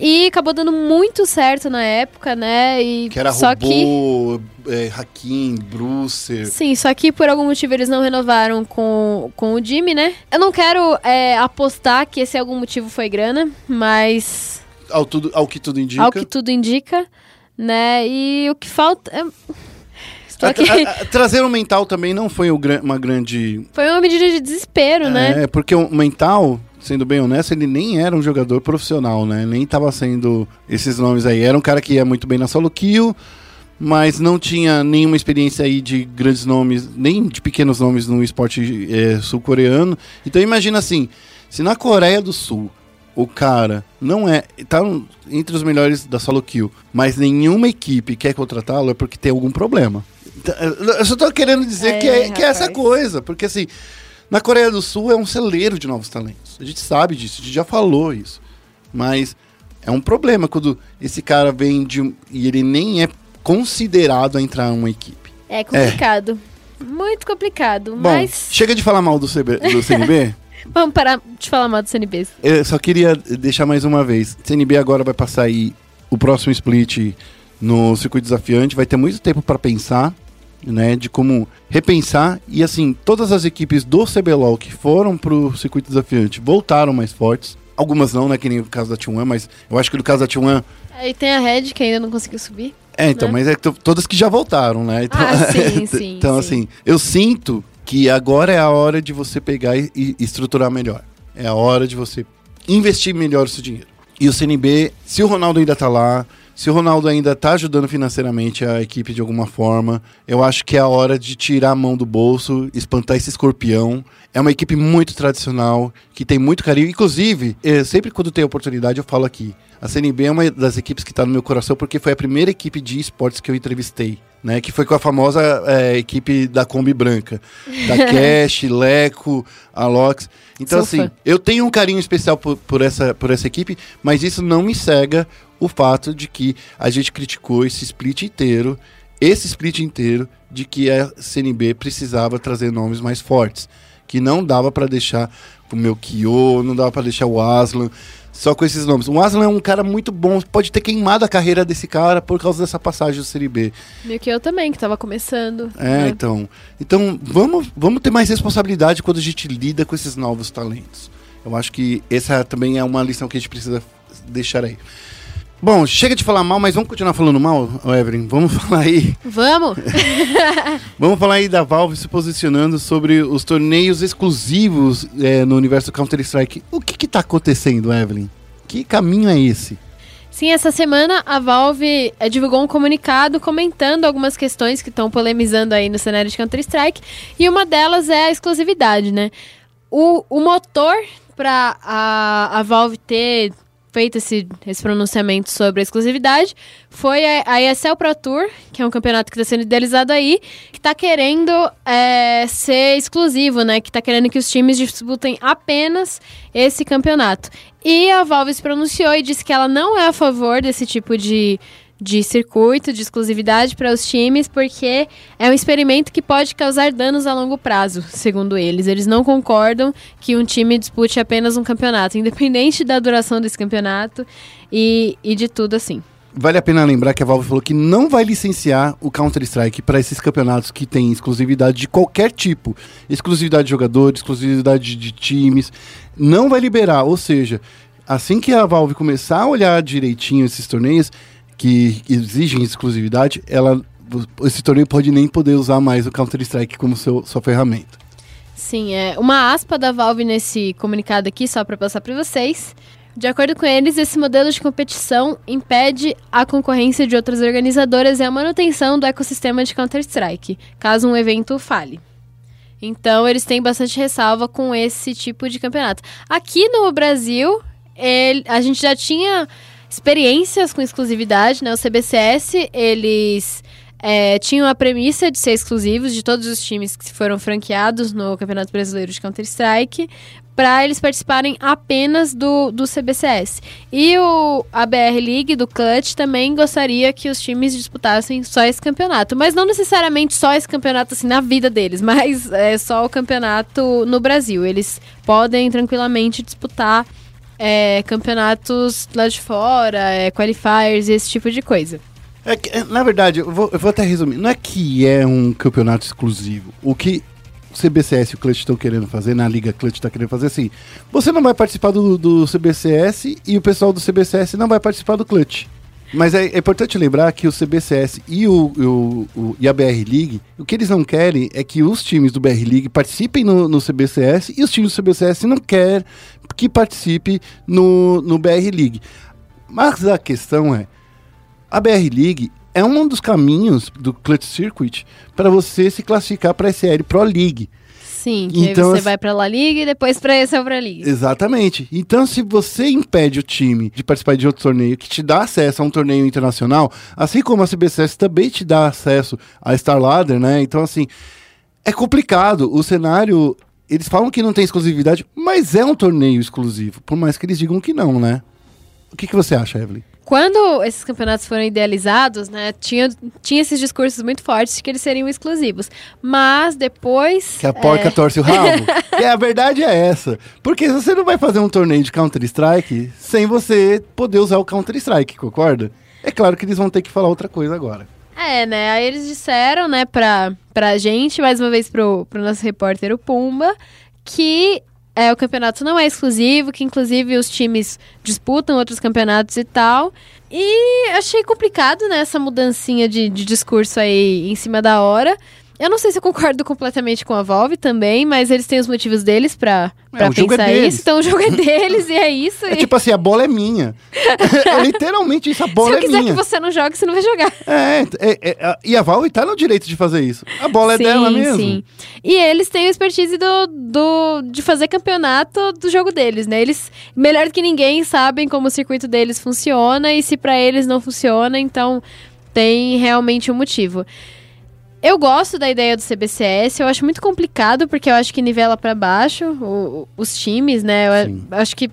E acabou dando muito certo na época, né? E Que era só que... robô, é, Hakim, Brucer. Sim, só que por algum motivo eles não renovaram com, com o Jimmy, né? Eu não quero é, apostar que esse algum motivo foi grana, mas Ao, tudo, ao que tudo indica. ao que tudo indica, né? E o que falta. é- A- a- trazer o mental também não foi uma grande. Foi uma medida de desespero, né? É, porque o mental, sendo bem honesto, ele nem era um jogador profissional, né? Nem tava sendo esses nomes aí. Era um cara que ia muito bem na solo kill, mas não tinha nenhuma experiência aí de grandes nomes, nem de pequenos nomes no esporte é, sul-coreano. Então imagina assim, se na Coreia do Sul o cara não é. tá entre os melhores da solo kill, mas nenhuma equipe quer contratá-lo, é porque tem algum problema. Então, Eu só tô querendo dizer É, que, é, que é essa coisa, porque assim, na Coreia do Sul é um celeiro de novos talentos. A gente sabe disso, a gente já falou isso. Mas é um problema quando esse cara vem de e ele nem é considerado a entrar em uma equipe. É complicado. Muito complicado. Bom, mas chega de falar mal do, CB, do CNB. vamos parar de falar mal do CNB. Eu só queria deixar mais uma vez. CNB agora vai passar aí o próximo split no circuito desafiante. Vai ter muito tempo para pensar, né? De como repensar. E assim, todas as equipes do CBLOL que foram pro circuito desafiante voltaram mais fortes. Algumas não, né? Que nem o caso da T1, mas eu acho que no caso da T1. Aí tem a Red que ainda não conseguiu subir. É, então, Né? mas é todas que já voltaram, né? Então, Ah, sim, sim, então sim. assim, eu sinto que agora é a hora de você pegar e, e estruturar melhor. É a hora de você investir melhor o seu dinheiro. E o CNB, se o Ronaldo ainda tá lá, Se o Ronaldo ainda tá ajudando financeiramente a equipe de alguma forma, eu acho que é a hora de tirar a mão do bolso, espantar esse escorpião. É uma equipe muito tradicional, que tem muito carinho. Inclusive, sempre quando tem oportunidade eu falo aqui. A CNB é uma das equipes que está no meu coração porque foi a primeira equipe de esportes que eu entrevistei. Né, que foi com a famosa eh, equipe da Kombi Branca. Da Cash, Leco, Alox. Então, assim, eu tenho um carinho especial por, por essa, por essa equipe, mas isso não me cega o fato de que a gente criticou esse split inteiro, esse split inteiro, de que a CNB precisava trazer nomes mais fortes. Que não dava para deixar o meu Kyo, não dava para deixar o Aslan, só com esses nomes. O Aslan é um cara muito bom, pode ter queimado a carreira desse cara por causa dessa passagem do Série B. Meio que eu também, que tava começando. É, né? então. Então, vamos, vamos ter mais responsabilidade quando a gente lida com esses novos talentos. Eu acho que essa também é uma lição que a gente precisa deixar aí. Bom, chega de falar mal, mas vamos continuar falando mal, Evelyn. Vamos falar aí. Vamos? Vamos falar aí da Valve se posicionando sobre os torneios exclusivos é, no universo Counter-Strike. O que que tá acontecendo, Evelyn? Que caminho é esse? Sim, essa semana a Valve eh, divulgou um comunicado comentando algumas questões que estão polemizando aí no cenário de Counter-Strike. E uma delas é a exclusividade, né? O, o motor para a, a Valve ter feito esse, esse pronunciamento sobre a exclusividade foi a, a ESL Pro Tour, que é um campeonato que está sendo idealizado aí, que está querendo é, ser exclusivo, né? Que está querendo que os times disputem apenas esse campeonato. E a Valve se pronunciou e disse que ela não é a favor desse tipo de, de circuito, de exclusividade para os times, porque é um experimento que pode causar danos a longo prazo, segundo eles. Eles não concordam que um time dispute apenas um campeonato, independente da duração desse campeonato e, e de tudo assim. Vale a pena lembrar que a Valve falou que não vai licenciar o Counter-Strike para esses campeonatos que têm exclusividade de qualquer tipo. Exclusividade de jogadores, exclusividade de times. Não vai liberar. Ou seja, assim que a Valve começar a olhar direitinho esses torneios que exigem exclusividade, ela, esse torneio pode nem poder usar mais o Counter-Strike como seu, sua ferramenta. Sim, é uma aspa da Valve nesse comunicado aqui, só para passar para vocês. De acordo com eles, esse modelo de competição impede a concorrência de outras organizadoras e a manutenção do ecossistema de Counter-Strike, caso um evento falhe. Então, eles têm bastante ressalva com esse tipo de campeonato. Aqui no Brasil, ele- a gente já tinha experiências com exclusividade, né? O CBCS, eles é, tinham a premissa de ser exclusivos de todos os times que foram franqueados no Campeonato Brasileiro de Counter-Strike para eles participarem apenas do, do CBCS. E o, a BR League do Clutch também gostaria que os times disputassem só esse campeonato. Mas não necessariamente só esse campeonato assim na vida deles, mas é só o campeonato no Brasil. Eles podem tranquilamente disputar é, campeonatos lá de fora, é, qualifiers e esse tipo de coisa. É que, é, na verdade, eu vou, eu vou até resumir. Não é que é um campeonato exclusivo. O que o CBCS e o Clutch estão querendo fazer, na Liga Clutch está querendo fazer assim. Você não vai participar do, do CBCS e o pessoal do CBCS não vai participar do Clutch. Mas é, é importante lembrar que o CBCS e, o, o- o- e a BR League, o que eles não querem é que os times do BR League participem no, no CBCS e os times do CBCS não querem que participe no, no BR League. Mas a questão é, a BR League é um dos caminhos do Clutch Circuit para você se classificar para a SL Pro League. Sim, que Então, aí você assim- vai pra La Liga e depois pra esse Pro League. Exatamente. Então, se você impede o time de participar de outro torneio que te dá acesso a um torneio internacional, assim como a CBCS também te dá acesso a Star Ladder, né? Então, assim, é complicado. O cenário. Eles falam que não tem exclusividade, mas é um torneio exclusivo. Por mais que eles digam que não, né? O que, que você acha, Evelyn? Quando esses campeonatos foram idealizados, né, tinha, tinha esses discursos muito fortes de que eles seriam exclusivos. Mas depois. Que a porca é, torce o rabo. e a verdade é essa. Porque você não vai fazer um torneio de Counter-Strike sem você poder usar o Counter-Strike, concorda? É claro que eles vão ter que falar outra coisa agora. É, né? Aí eles disseram, né, pra, pra gente, mais uma vez pro, pro nosso repórter, o Pumba, que é, o campeonato não é exclusivo, que inclusive os times disputam outros campeonatos e tal. E achei complicado, né, essa mudancinha de, de discurso aí em cima da hora. Eu não sei se eu concordo completamente com a Valve também, mas eles têm os motivos deles pra, pra É, é pensar deles. isso. Então o jogo é deles e é isso. É e tipo assim, a bola é minha. é literalmente isso, a se bola eu é quiser minha. que você não jogue, você não vai jogar. É, é, é, e a Valve tá no direito de fazer isso. A bola é dela mesmo. E eles têm a expertise do, do, de fazer campeonato do jogo deles, né? Eles, melhor que ninguém, sabem como o circuito deles funciona e se pra eles não funciona, então tem realmente um motivo. Eu gosto da ideia do CBCS, eu acho muito complicado, porque eu acho que nivela pra baixo o- os times, né? Eu Sim. acho que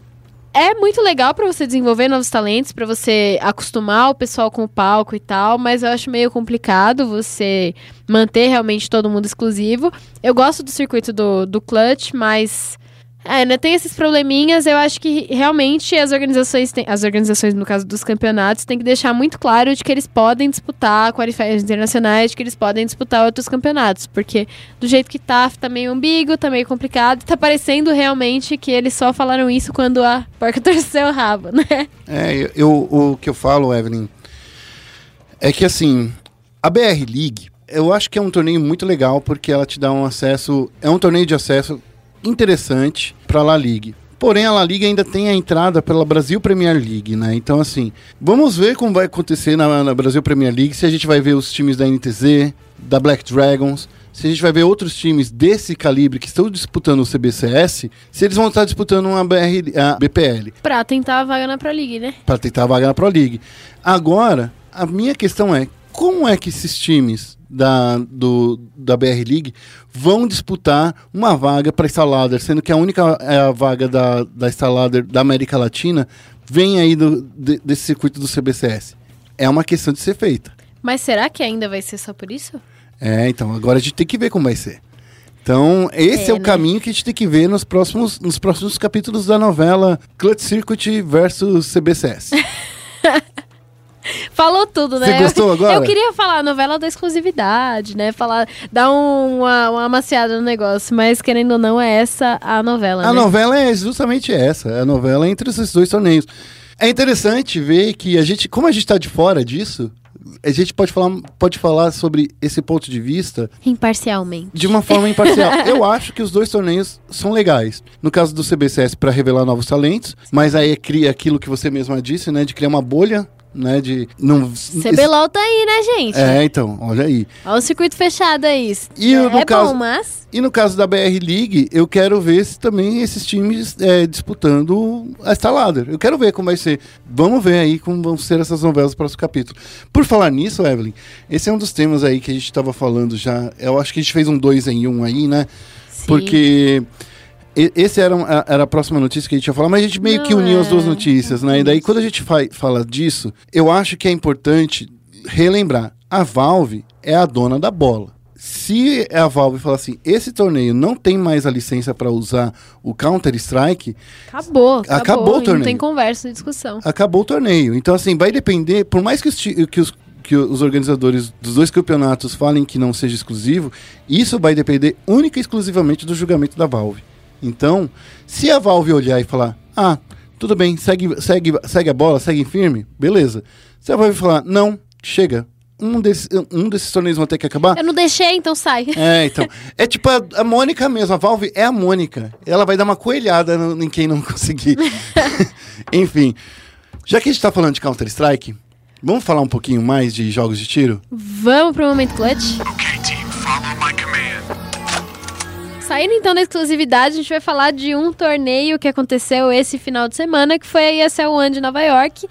é muito legal pra você desenvolver novos talentos, pra você acostumar o pessoal com o palco e tal, mas eu acho meio complicado você manter realmente todo mundo exclusivo. Eu gosto do circuito do, do Clutch, mas. É, né, tem esses probleminhas, eu acho que realmente as organizações, têm- as organizações, no caso dos campeonatos, têm que deixar muito claro de que eles podem disputar qualifiers internacionais, de que eles podem disputar outros campeonatos, porque do jeito que tá, tá meio ambíguo, tá meio complicado, tá parecendo realmente que eles só falaram isso quando a porca torceu o rabo, né? É, eu, eu- o que eu falo, Evelyn, é que assim, a BR League, eu acho que é um torneio muito legal porque ela te dá um acesso, é um torneio de acesso interessante para a La Liga. Porém, a La Liga ainda tem a entrada pela Brasil Premier League, né? Então, assim, vamos ver como vai acontecer na, na Brasil Premier League, se a gente vai ver os times da NTZ, da Black Dragons, se a gente vai ver outros times desse calibre que estão disputando o CBCS, se eles vão estar disputando uma BR, a BPL Pra tentar a vaga na Pro League, né? para tentar a vaga na Pro League. Agora, a minha questão é, como é que esses times da, do, da BR League vão disputar uma vaga para Instalader, sendo que a única é a vaga da, da Instalader da América Latina vem aí do, de- desse circuito do CBCS? É uma questão de ser feita. Mas será que ainda vai ser só por isso? É, então, agora a gente tem que ver como vai ser. Então, esse é, É, o né? caminho que a gente tem que ver nos próximos, nos próximos capítulos da novela Clutch Circuit versus CBCS. Falou tudo, né? Você gostou Eu- agora? Eu queria falar a novela da exclusividade, né? Falar, dar um- uma, uma amaciada no negócio, mas querendo ou não, é essa a novela, A né? novela é justamente essa, é a novela entre esses dois torneios. É interessante ver que a gente, como a gente está de fora disso, a gente pode falar, pode falar sobre esse ponto de vista Imparcialmente. de uma forma imparcial. Eu acho que os dois torneios são legais. No caso do CBCS para revelar novos talentos, mas aí cria aquilo que você mesma disse, né, de criar uma bolha, né, de não CBLOL tá aí, né, gente? É, então, olha aí. Olha o circuito fechado aí. E é no bom, caso- mas... E no caso da BR League, eu quero ver se também esses times é, disputando a Stalader. Eu quero ver como vai ser. Vamos ver aí como vão ser essas novelas no próximo capítulo. Por falar nisso, Evelyn, esse é um dos temas aí que a gente estava falando já. Eu acho que a gente fez um dois em um aí, né? Sim. Porque esse era, a- era a próxima notícia que a gente ia falar, mas a gente meio que Não, uniu as duas é. notícias, né? E daí quando a gente fa- fala disso, eu acho que é importante relembrar. A Valve é a dona da bola. Se a Valve falar assim, esse torneio não tem mais a licença para usar o Counter-Strike, Acabou, acabou. Acabou o Não torneio. tem conversa, discussão. acabou o torneio. Então, assim, vai depender, por mais que os, que os, que os organizadores dos dois campeonatos falem que não seja exclusivo, isso vai depender única e exclusivamente do julgamento da Valve. Então, se a Valve olhar e falar, ah, tudo bem, segue, segue, segue a bola, segue firme, beleza. Se a Valve falar, não, chega, um desses, um desses torneios vão ter que acabar, Eu não deixei, então sai. é, então. É tipo a, a Mônica mesmo, a Valve é a Mônica. Ela vai dar uma coelhada no- em quem não conseguir. Enfim, já que a gente tá falando de Counter-Strike, vamos falar um pouquinho mais de jogos de tiro? Vamos pro momento clutch. Okay, Saindo então da exclusividade, a gente vai falar de um torneio que aconteceu esse final de semana, que foi a ESL One de Nova York,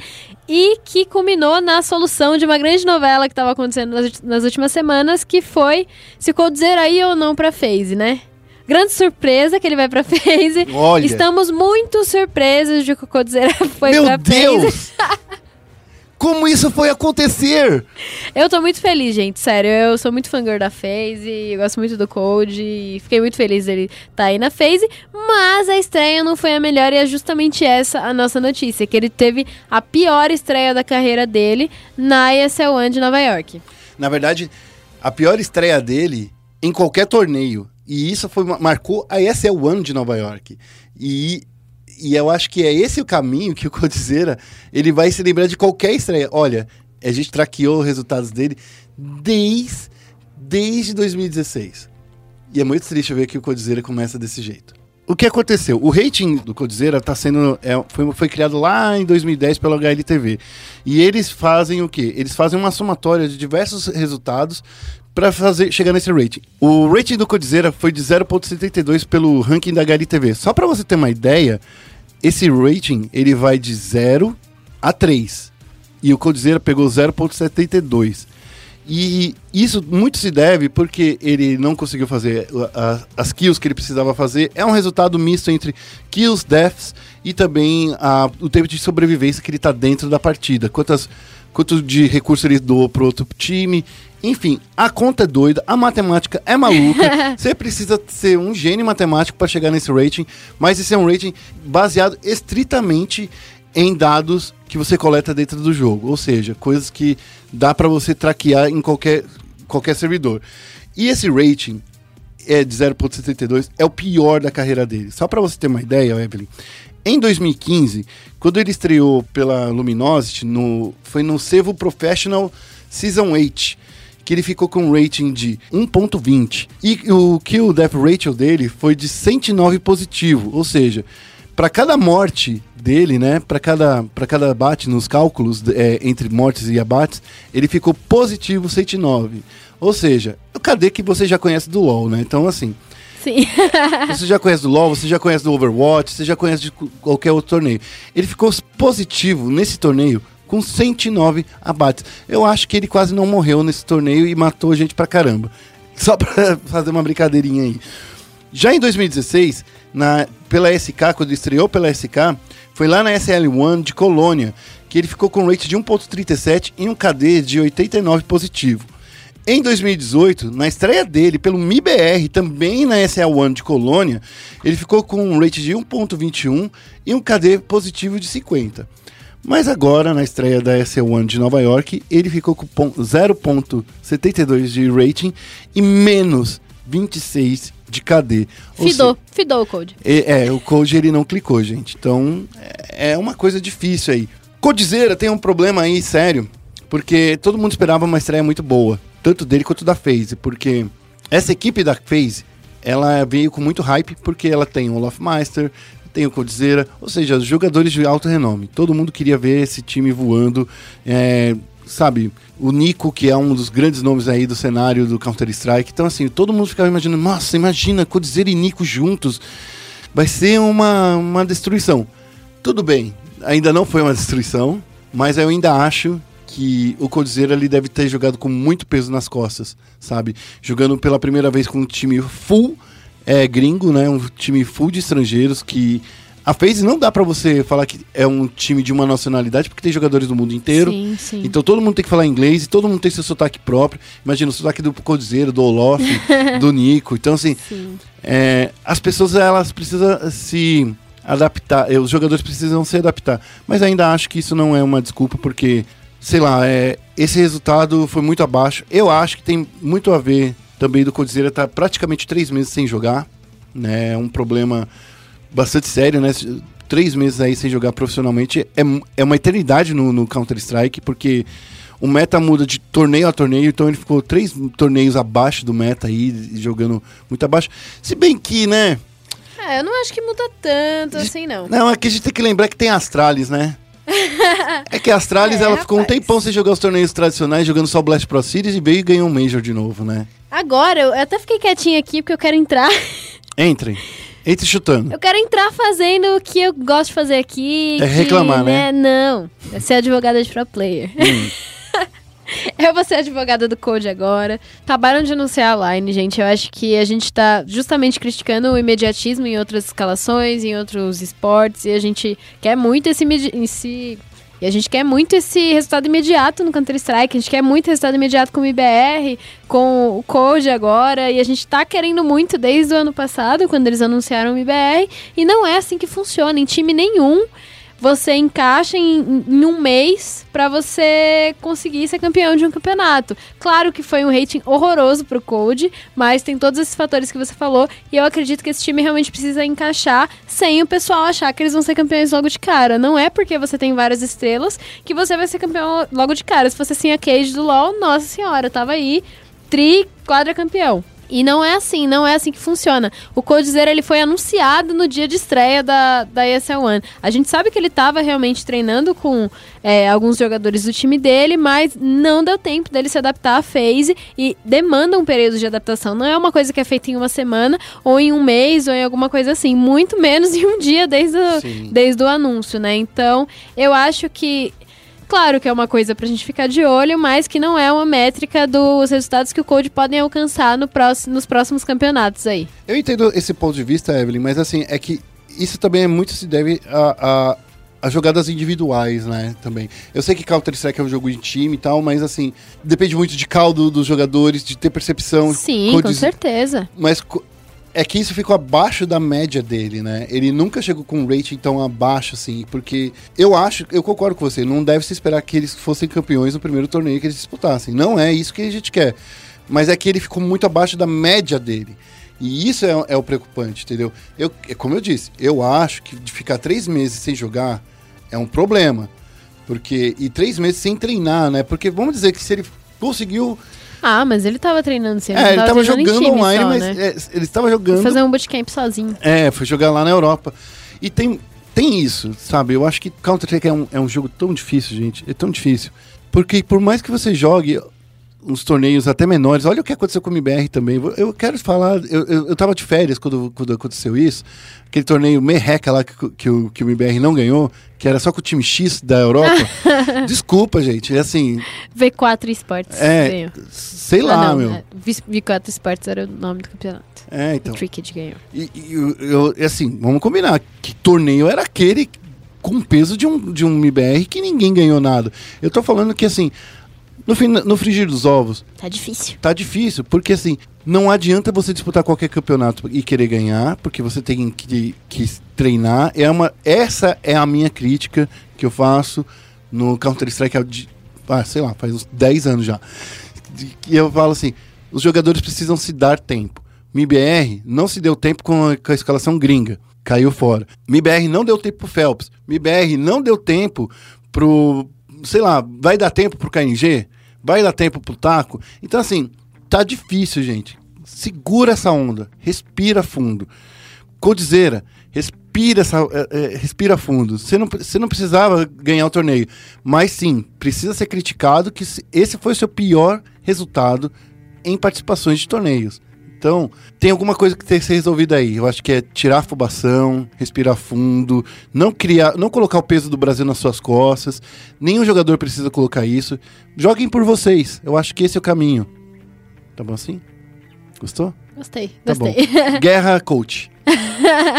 e que culminou na solução de uma grande novela que estava acontecendo nas, nas últimas semanas, que foi se o Coldzera ia ou não pra FaZe, né? Grande surpresa que ele vai pra FaZe. Olha. Estamos muito surpresos de que o Coldzera foi Meu pra. Deus! Como isso foi acontecer? Eu tô muito feliz, gente, sério. Eu sou muito fangirl da FaZe, gosto muito do Code e fiquei muito feliz dele tá aí na FaZe, mas a estreia não foi a melhor e é justamente essa a nossa notícia, que ele teve a pior estreia da carreira dele na ESL One de Nova York. Na verdade, a pior estreia dele em qualquer torneio. E isso foi, marcou a ESL One de Nova York. E, e eu acho que é esse o caminho que o Codizeira ele vai se lembrar de qualquer estreia. Olha, a gente traqueou os resultados dele desde desde 2016. E é muito triste ver que o Codizera começa desse jeito. O que aconteceu? O rating do Codizera tá sendo, é, foi, foi criado lá em 2010 pela HLTV. E eles fazem o quê? Eles fazem uma somatória de diversos resultados para fazer chegar nesse rating. O rating do Codizera foi de 0.72 pelo ranking da HLTV. Só para você ter uma ideia, esse rating ele vai de 0 a 3. E o Codizera pegou 0.72. E isso muito se deve porque ele não conseguiu fazer as kills que ele precisava fazer. É um resultado misto entre kills, deaths e também a, o tempo de sobrevivência que ele está dentro da partida. Quantas, quanto de recurso ele doou pro outro time. Enfim, a conta é doida, a matemática é maluca. Você precisa ser um gênio matemático para chegar nesse rating, mas esse é um rating baseado estritamente em dados que você coleta dentro do jogo, ou seja, coisas que dá para você traquear em qualquer, qualquer servidor. E esse rating é de 0.72 é o pior da carreira dele. Só para você ter uma ideia, Evelyn, em 2015, quando ele estreou pela Luminosity, no, foi no Sevo Professional Season 8, que ele ficou com um rating de 1.20. E o kill death ratio dele foi de 109 positivo, ou seja, para cada morte dele, né, para cada, cada abate nos cálculos é, entre mortes e abates, ele ficou positivo 109. Ou seja, o KD que você já conhece do LoL, né? Então, assim, Sim. você já conhece do LoL, você já conhece do Overwatch, você já conhece de qualquer outro torneio. Ele ficou positivo nesse torneio com 109 abates. Eu acho que ele quase não morreu nesse torneio e matou gente pra caramba. Só pra fazer uma brincadeirinha aí. Já em 2016, na, pela SK, quando estreou pela SK, foi lá na SL1 de Colônia, que ele ficou com um rate de 1.37 e um KD de 89 positivo. Em 2018, na estreia dele pelo MIBR, também na SL1 de Colônia, ele ficou com um rate de 1.21 e um KD positivo de 50. Mas agora, na estreia da SL1 de Nova York, ele ficou com 0.72 de rating e menos 26 de KD. Fidou, se... fidou o Code. É, é, o Code ele não clicou, gente. Então, é, é uma coisa difícil aí. Codizeira tem um problema aí sério, porque todo mundo esperava uma estreia muito boa, tanto dele quanto da FaZe, porque essa equipe da FaZe, ela veio com muito hype, porque ela tem o Olaf Meister, tem o Codizeira, ou seja, jogadores de alto renome. Todo mundo queria ver esse time voando, é, sabe, o Nico, que é um dos grandes nomes aí do cenário do Counter-Strike. Então, assim, todo mundo ficava imaginando, nossa, imagina Codizeira e Nico juntos. Vai ser uma, uma destruição. Tudo bem, ainda não foi uma destruição, mas eu ainda acho que o Codizeira ele deve ter jogado com muito peso nas costas, sabe? Jogando pela primeira vez com um time full é, gringo, né? Um time full de estrangeiros que a FaZe não dá para você falar que é um time de uma nacionalidade, porque tem jogadores do mundo inteiro. Sim, sim. Então todo mundo tem que falar inglês e todo mundo tem seu sotaque próprio. Imagina o sotaque do Codizeiro, do Olof, do Nico. Então, assim, é, as pessoas elas precisam se adaptar, os jogadores precisam se adaptar. Mas ainda acho que isso não é uma desculpa, porque, sei lá, é, esse resultado foi muito abaixo. Eu acho que tem muito a ver também do Codizeiro estar tá praticamente três meses sem jogar. Né? É um problema bastante sério, né? Três meses aí sem jogar profissionalmente é, é uma eternidade no, no Counter-Strike, porque o meta muda de torneio a torneio, então ele ficou três torneios abaixo do meta aí, jogando muito abaixo. Se bem que, né? É, eu não acho que muda tanto assim, não. Não, é que a gente tem que lembrar que tem Astralis, né? é que a Astralis, É, ela ficou um tempão sem jogar os torneios tradicionais, jogando só Blast Pro Series e veio e ganhou um Major de novo, né? Agora, eu até fiquei quietinha aqui porque eu quero entrar. Entrem. Entre chutando. Eu quero entrar fazendo o que eu gosto de fazer aqui. É que, reclamar, né? Não. É ser advogada de pro player. Hum. eu vou ser advogada do Code agora. Acabaram de anunciar a line, gente. Eu acho que a gente tá justamente criticando o imediatismo em outras escalações, em outros esportes. E a gente quer muito esse, esse e a gente quer muito esse resultado imediato no Counter-Strike, a gente quer muito resultado imediato com o IBR, com o Code agora, e a gente tá querendo muito desde o ano passado, quando eles anunciaram o IBR, e não é assim que funciona, em time nenhum você encaixa em, em um mês pra você conseguir ser campeão de um campeonato. Claro que foi um rating horroroso pro Code, mas tem todos esses fatores que você falou, e eu acredito que esse time realmente precisa encaixar sem o pessoal achar que eles vão ser campeões logo de cara. Não é porque você tem várias estrelas que você vai ser campeão logo de cara. Se fosse assim a Cage do LoL, nossa senhora, tava aí tri quadracampeão. E não é assim, não é assim que funciona. O Coldzera, ele foi anunciado no dia de estreia da, da ESL One. A gente sabe que ele estava realmente treinando com é, alguns jogadores do time dele, mas não deu tempo dele se adaptar à phase e demanda um período de adaptação. Não é uma coisa que é feita em uma semana, ou em um mês, ou em alguma coisa assim. Muito menos em um dia desde o, desde o anúncio, né? Então, eu acho que Claro que é uma coisa pra gente ficar de olho, mas que não é uma métrica dos resultados que o Code podem alcançar no próximo, nos próximos campeonatos aí. Eu entendo esse ponto de vista, Evelyn, mas assim, é que isso também é muito se deve a, a, a jogadas individuais, né, também. Eu sei que Counter-Strike é um jogo de time e tal, mas assim, depende muito de caldo dos jogadores, de ter percepção. Sim, com codes- certeza. Mas é que isso ficou abaixo da média dele, né? Ele nunca chegou com um rating tão abaixo, assim, porque eu acho, eu concordo com você, não deve se esperar que eles fossem campeões no primeiro torneio que eles disputassem. Não é isso que a gente quer. Mas é que ele ficou muito abaixo da média dele. E isso é, é o preocupante, entendeu? Eu, é como eu disse, eu acho que ficar três meses sem jogar é um problema. Porque. E três meses sem treinar, né? Porque vamos dizer que se ele conseguiu. Ah, mas ele tava treinando sim. é, ele tava em jogando time online, só, mas né? é, ele estava jogando. Foi fazer um bootcamp sozinho. É, foi jogar lá na Europa. E tem, tem isso, sabe? Eu acho que Counter-Strike é um, é um jogo tão difícil, gente. É tão difícil. Porque por mais que você jogue uns torneios até menores, olha o que aconteceu com o MBR também. Eu quero falar, eu, eu, eu tava de férias quando, quando aconteceu isso. Aquele torneio merreca lá que, que, o, que o MBR não ganhou, que era só com o time X da Europa. Desculpa, gente. É assim, V4 Esports. é, ganhou. sei lá, ah, não, meu. é, V- V4 Esports era o nome do campeonato. É, O então. Tricked ganhou. E, e eu, eu- e assim, vamos combinar. Que torneio era aquele com peso de um, de um MBR que ninguém ganhou nada? Eu tô falando que, assim, no, fim, no frigir dos ovos, Tá difícil. tá difícil, porque, assim, não adianta você disputar qualquer campeonato e querer ganhar, porque você tem que, que treinar. É uma, essa é a minha crítica que eu faço no Counter-Strike, ah, sei lá, faz uns 10 anos já. E eu falo assim, os jogadores precisam se dar tempo. MIBR não se deu tempo com a, com a escalação gringa, caiu fora. MIBR não deu tempo pro Phelps. MIBR não deu tempo pro, sei lá, vai dar tempo pro KNG? Vai dar tempo pro Taco? Então assim, tá difícil, gente. Segura essa onda, respira fundo. Codizeira, respira, essa, é, é, respira fundo. Você não, você não precisava ganhar o torneio, mas sim, precisa ser criticado que se- esse foi o seu pior resultado em participações de torneios. Então, tem alguma coisa que tem que ser resolvida aí. Eu acho que é tirar a afobação, respirar fundo, não criar, não colocar o peso do Brasil nas suas costas. Nenhum jogador precisa colocar isso. Joguem por vocês. Eu acho que esse é o caminho. Tá bom assim? Gostou? Gostei, Tá bom. gostei. Guerra Coach.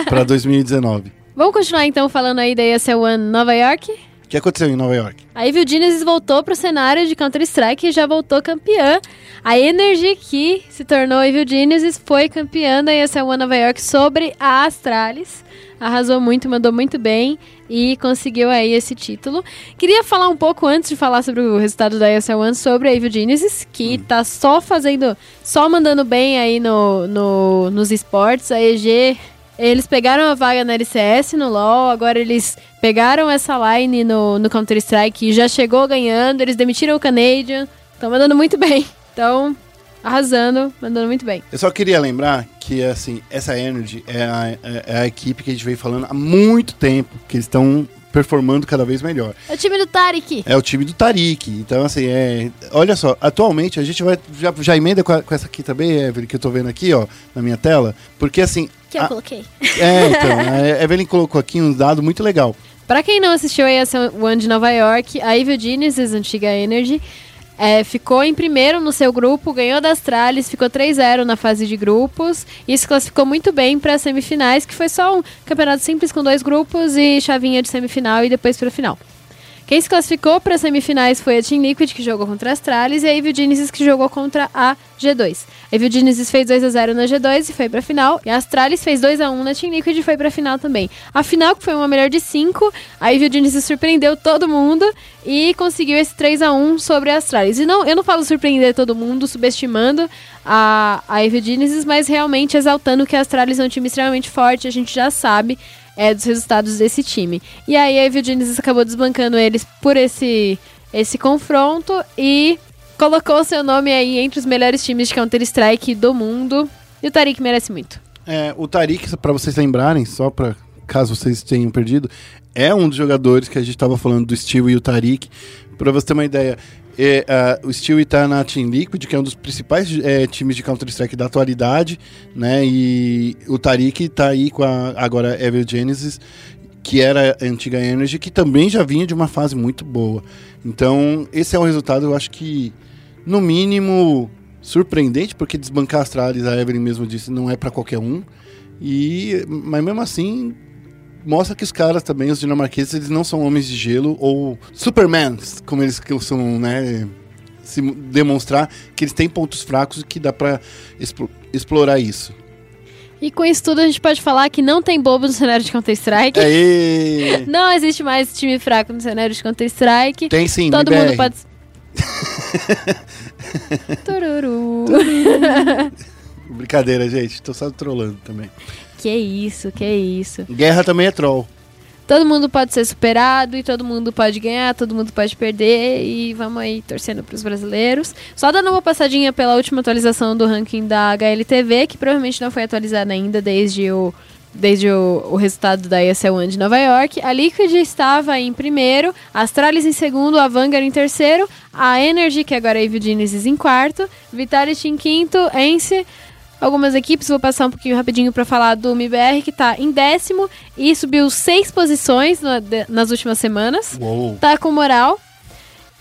pra 2019. Vamos continuar então falando aí da ESL One Nova York. O que aconteceu em Nova York? A Evil Genesis voltou pro cenário de Counter-Strike e já voltou campeã. A Energy, que se tornou Evil Genesis, foi campeã da ESL One Nova York sobre a Astralis. Arrasou muito, mandou muito bem e conseguiu aí esse título. Queria falar um pouco antes de falar sobre o resultado da ESL One sobre a Evil Genesis, que tá só fazendo, só mandando bem aí no, no, nos esportes. A EG eles pegaram a vaga na LCS, no LoL, agora eles pegaram essa line no, no Counter-Strike e já chegou ganhando, eles demitiram o Canadian, estão mandando muito bem. Então, arrasando, mandando muito bem. Eu só queria lembrar que, assim, essa Energy é a, é- é a equipe que a gente veio falando há muito tempo, que eles estão performando cada vez melhor. É o time do Tarik. É o time do Tarik. Então, assim, é. Olha só, atualmente a gente vai. Já, já emenda com, a- com essa aqui também, Evelyn, que eu tô vendo aqui, ó, na minha tela. Porque, assim. Que eu a- coloquei. é, então, a Evelyn colocou aqui um dado muito legal. Pra quem não assistiu a ESL One de Nova York, a Evil Genesis, antiga Energy, é, ficou em primeiro no seu grupo, ganhou das Astralis, ficou 3-0 na fase de grupos e se classificou muito bem para as semifinais, que foi só um campeonato simples com dois grupos e chavinha de semifinal e depois para final. Quem se classificou para as semifinais foi a Team Liquid, que jogou contra a Astralis, e a Evil Genesis, que jogou contra a G2. A Evil Genesis fez 2x0 na G2 e foi pra final. E a Astralis fez 2x1 na Team Liquid e foi pra final também. A final, que foi uma melhor de 5, a Evil Genesis surpreendeu todo mundo e conseguiu esse 3x1 sobre a Astralis. E não, eu não falo surpreender todo mundo, subestimando a, a Evil Genesis, mas realmente exaltando que a Astralis é um time extremamente forte, a gente já sabe é, dos resultados desse time. E aí a Evil acabou desbancando eles por esse, esse confronto e colocou seu nome aí entre os melhores times de Counter-Strike do mundo. E o Tarik merece muito. É, o Tarik, pra vocês lembrarem, só pra caso vocês tenham perdido, é um dos jogadores que a gente tava falando do Steel e o Tarik. Pra você ter uma ideia, ah, o Steel tá na Team Liquid, que é um dos principais é, times de Counter-Strike da atualidade, né? E o Tarik tá aí com a agora Evil Genesis, que era a antiga Energy, que também já vinha de uma fase muito boa. Então, esse é um resultado, eu acho que, no mínimo, surpreendente, porque desbancar a Astralis, a Evelyn mesmo disse, não é pra qualquer um. E, mas mesmo assim, mostra que os caras também, os dinamarqueses, eles não são homens de gelo ou supermans, como eles costumam, né, se demonstrar que eles têm pontos fracos e que dá pra explo- explorar isso. E com isso tudo a gente pode falar que não tem bobo no cenário de Counter-Strike. Não existe mais time fraco no cenário de Counter-Strike. Tem sim, Todo mundo pode. Tururu. Brincadeira, gente. Tô só trolando também. Que isso, que isso. Guerra também é troll. Todo mundo pode ser superado e todo mundo pode ganhar, todo mundo pode perder e vamos aí torcendo pros brasileiros. Só dando uma passadinha pela última atualização do ranking da HLTV, que provavelmente não foi atualizada ainda desde o desde o, o resultado da ESL One de Nova York. A Liquid estava em primeiro, a Astralis em segundo, a Vanguard em terceiro, a Energy, que agora é Evil Genesis, em quarto, Vitality em quinto, Ence, algumas equipes, vou passar um pouquinho rapidinho para falar do MBR, que tá em décimo e subiu seis posições na- de- nas últimas semanas. Uou. Tá com moral.